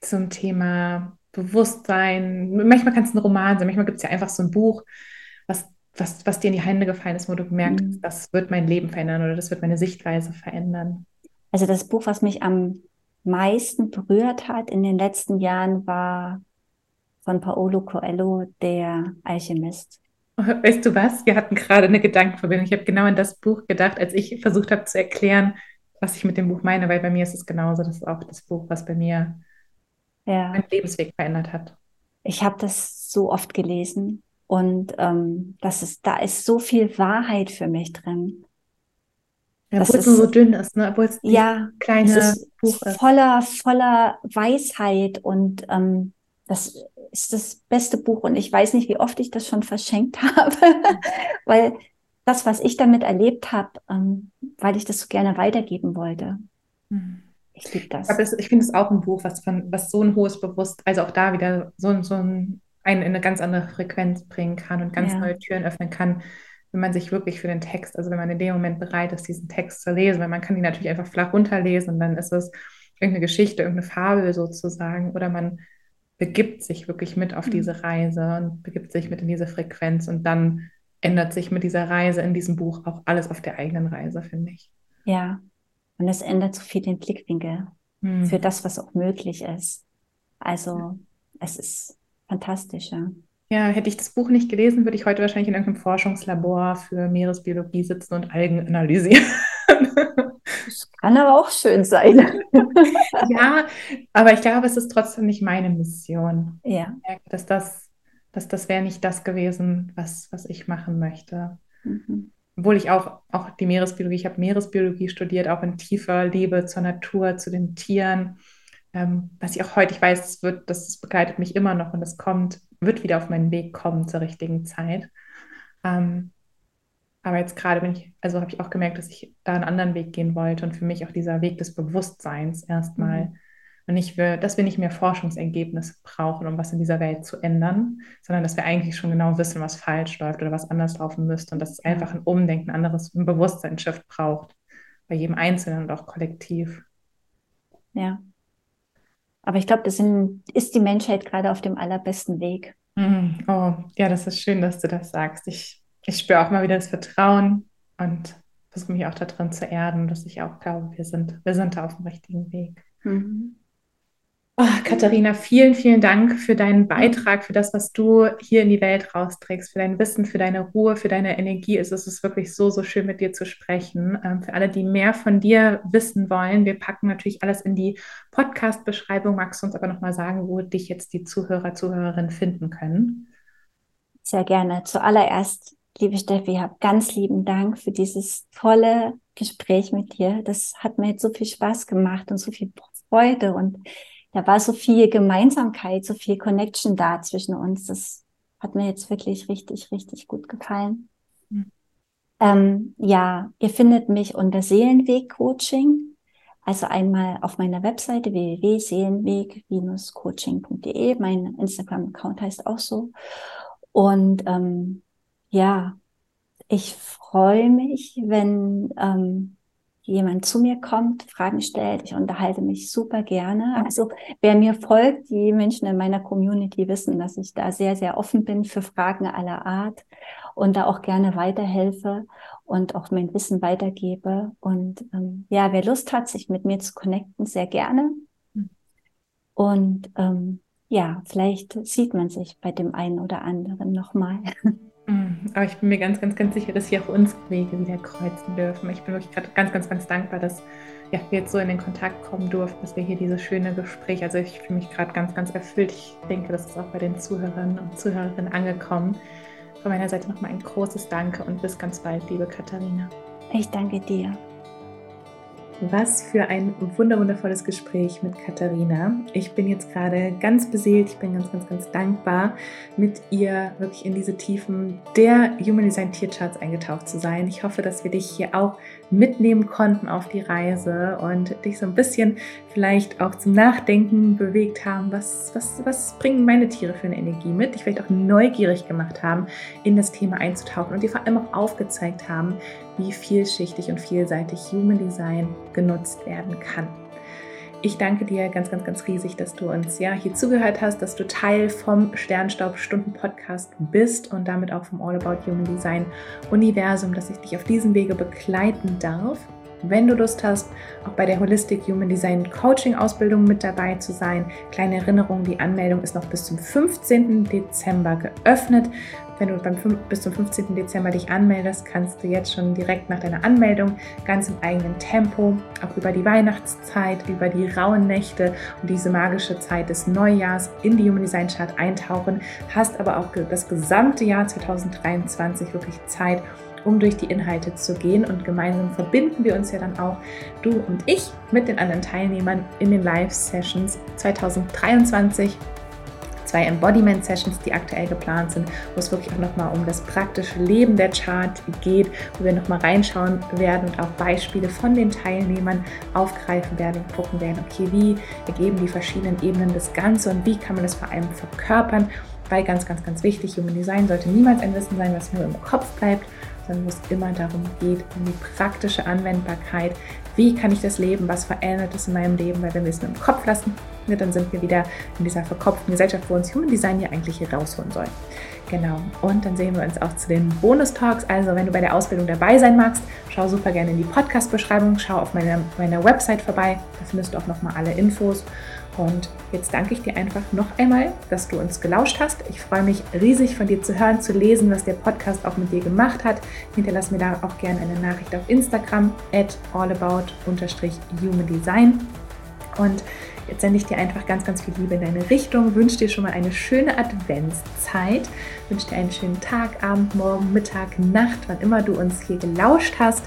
Zum Thema Bewusstsein. Manchmal kann es ein Roman sein, manchmal gibt es ja einfach so ein Buch, was, was, was dir in die Hände gefallen ist, wo du gemerkt hast, mhm. das wird mein Leben verändern oder das wird meine Sichtweise verändern. Also das Buch, was mich am meisten berührt hat in den letzten Jahren, war von Paolo Coelho, der Alchemist. Weißt du was? Wir hatten gerade eine Gedankenverbindung. Ich habe genau an das Buch gedacht, als ich versucht habe zu erklären, was ich mit dem Buch meine, weil bei mir ist es genauso. Das ist auch das Buch, was bei mir ja. meinen Lebensweg verändert hat. Ich habe das so oft gelesen und ähm, das ist, da ist so viel Wahrheit für mich drin. Ja, obwohl es nur so dünn ist, ne? obwohl es ja, kleine es ist Buch ist. Voller, voller Weisheit und ähm, das ist das beste Buch und ich weiß nicht, wie oft ich das schon verschenkt habe, weil das, was ich damit erlebt habe, ähm, weil ich das so gerne weitergeben wollte. Mhm. Ich liebe das. Aber ich finde es auch ein Buch, was, von, was so ein hohes Bewusst, also auch da wieder so, so ein, einen in eine ganz andere Frequenz bringen kann und ganz ja. neue Türen öffnen kann, wenn man sich wirklich für den Text, also wenn man in dem Moment bereit ist, diesen Text zu lesen, weil man kann ihn natürlich einfach flach runterlesen und dann ist es irgendeine Geschichte, irgendeine Fabel sozusagen, oder man begibt sich wirklich mit auf mhm. diese Reise und begibt sich mit in diese Frequenz und dann ändert sich mit dieser Reise in diesem Buch auch alles auf der eigenen Reise, finde ich. Ja, und es ändert so viel den Blickwinkel hm. für das, was auch möglich ist. Also es ist fantastisch, ja. Ja, hätte ich das Buch nicht gelesen, würde ich heute wahrscheinlich in irgendeinem Forschungslabor für Meeresbiologie sitzen und Algen analysieren. Das kann aber auch schön sein. ja, aber ich glaube, es ist trotzdem nicht meine Mission. Ja. Dass das, dass das wäre nicht das gewesen, was, was ich machen möchte. Mhm. Obwohl ich auch, auch die Meeresbiologie, ich habe Meeresbiologie studiert, auch in tiefer Liebe zur Natur, zu den Tieren. Ähm, was ich auch heute, ich weiß, das, wird, das begleitet mich immer noch und es kommt, wird wieder auf meinen Weg kommen zur richtigen Zeit. Ähm, aber jetzt gerade bin ich, also habe ich auch gemerkt, dass ich da einen anderen Weg gehen wollte und für mich auch dieser Weg des Bewusstseins erstmal. Mhm. Und nicht für, dass wir nicht mehr Forschungsergebnisse brauchen, um was in dieser Welt zu ändern, sondern dass wir eigentlich schon genau wissen, was falsch läuft oder was anders laufen müsste und dass es einfach ein Umdenken, ein anderes ein Bewusstseinsschiff braucht. Bei jedem Einzelnen und auch kollektiv. Ja. Aber ich glaube, das sind, ist die Menschheit gerade auf dem allerbesten Weg. Mhm. Oh, ja, das ist schön, dass du das sagst. Ich, ich spüre auch mal wieder das Vertrauen und versuche mich auch darin zu erden, dass ich auch glaube, wir sind, wir sind da auf dem richtigen Weg. Mhm. Oh, Katharina, vielen, vielen Dank für deinen Beitrag, für das, was du hier in die Welt rausträgst, für dein Wissen, für deine Ruhe, für deine Energie. Es ist wirklich so, so schön, mit dir zu sprechen. Ähm, für alle, die mehr von dir wissen wollen, wir packen natürlich alles in die Podcast-Beschreibung. Magst du uns aber nochmal sagen, wo dich jetzt die Zuhörer, Zuhörerinnen finden können? Sehr gerne. Zuallererst, liebe Steffi, hab ganz lieben Dank für dieses tolle Gespräch mit dir. Das hat mir jetzt so viel Spaß gemacht und so viel Freude und da war so viel Gemeinsamkeit, so viel Connection da zwischen uns. Das hat mir jetzt wirklich richtig, richtig gut gefallen. Mhm. Ähm, ja, ihr findet mich unter Seelenweg Coaching. Also einmal auf meiner Webseite www.seelenweg-coaching.de. Mein Instagram-Account heißt auch so. Und ähm, ja, ich freue mich, wenn ähm, jemand zu mir kommt, Fragen stellt. Ich unterhalte mich super gerne. Also wer mir folgt, die Menschen in meiner Community wissen, dass ich da sehr, sehr offen bin für Fragen aller Art und da auch gerne weiterhelfe und auch mein Wissen weitergebe. Und ähm, ja, wer Lust hat, sich mit mir zu connecten, sehr gerne. Und ähm, ja, vielleicht sieht man sich bei dem einen oder anderen nochmal. Mm, aber ich bin mir ganz, ganz, ganz sicher, dass hier auch unsere Wege wieder kreuzen dürfen. Ich bin wirklich gerade ganz, ganz, ganz dankbar, dass ja, wir jetzt so in den Kontakt kommen durften, dass wir hier dieses schöne Gespräch, also ich fühle mich gerade ganz, ganz erfüllt. Ich denke, das ist auch bei den Zuhörern und Zuhörerinnen angekommen. Von meiner Seite nochmal ein großes Danke und bis ganz bald, liebe Katharina. Ich danke dir. Was für ein wunderwundervolles Gespräch mit Katharina. Ich bin jetzt gerade ganz beseelt, ich bin ganz, ganz, ganz dankbar, mit ihr wirklich in diese Tiefen der Human Design Tiercharts eingetaucht zu sein. Ich hoffe, dass wir dich hier auch mitnehmen konnten auf die Reise und dich so ein bisschen vielleicht auch zum Nachdenken bewegt haben. Was, was, was bringen meine Tiere für eine Energie mit? Dich vielleicht auch neugierig gemacht haben, in das Thema einzutauchen und dir vor allem auch aufgezeigt haben, wie vielschichtig und vielseitig Human Design genutzt werden kann. Ich danke dir ganz, ganz, ganz riesig, dass du uns ja hier zugehört hast, dass du Teil vom Sternstaub-Stunden-Podcast bist und damit auch vom All About Human Design Universum, dass ich dich auf diesem Wege begleiten darf. Wenn du Lust hast, auch bei der Holistic Human Design Coaching Ausbildung mit dabei zu sein, kleine Erinnerung, die Anmeldung ist noch bis zum 15. Dezember geöffnet. Wenn du beim, bis zum 15. Dezember dich anmeldest, kannst du jetzt schon direkt nach deiner Anmeldung ganz im eigenen Tempo, auch über die Weihnachtszeit, über die rauen Nächte und diese magische Zeit des Neujahrs in die Human Design Chart eintauchen, hast aber auch das gesamte Jahr 2023 wirklich Zeit, um durch die Inhalte zu gehen. Und gemeinsam verbinden wir uns ja dann auch, du und ich, mit den anderen Teilnehmern in den Live-Sessions 2023 zwei Embodiment-Sessions, die aktuell geplant sind, wo es wirklich auch nochmal um das praktische Leben der Chart geht, wo wir nochmal reinschauen werden und auch Beispiele von den Teilnehmern aufgreifen werden und gucken werden, okay, wie ergeben die verschiedenen Ebenen das Ganze und wie kann man das vor allem verkörpern, weil ganz, ganz, ganz wichtig, Human Design sollte niemals ein Wissen sein, was nur im Kopf bleibt, sondern wo es immer darum geht, um die praktische Anwendbarkeit. Wie kann ich das leben? Was verändert es in meinem Leben? Weil wenn wir es nur im Kopf lassen, ne, dann sind wir wieder in dieser verkopften Gesellschaft, wo uns Human Design ja eigentlich hier rausholen soll. Genau. Und dann sehen wir uns auch zu den Bonus-Talks. Also, wenn du bei der Ausbildung dabei sein magst, schau super gerne in die Podcast-Beschreibung, schau auf meiner, meiner Website vorbei. Da findest du auch nochmal alle Infos. Und jetzt danke ich dir einfach noch einmal, dass du uns gelauscht hast. Ich freue mich riesig von dir zu hören, zu lesen, was der Podcast auch mit dir gemacht hat. Hinterlass mir da auch gerne eine Nachricht auf Instagram at allabout-humandesign. Und jetzt sende ich dir einfach ganz, ganz viel Liebe in deine Richtung. Wünsche dir schon mal eine schöne Adventszeit. Wünsche dir einen schönen Tag, Abend, Morgen, Mittag, Nacht, wann immer du uns hier gelauscht hast.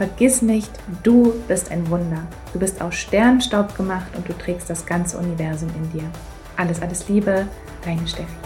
Vergiss nicht, du bist ein Wunder. Du bist aus Sternstaub gemacht und du trägst das ganze Universum in dir. Alles, alles Liebe, deine Steffi.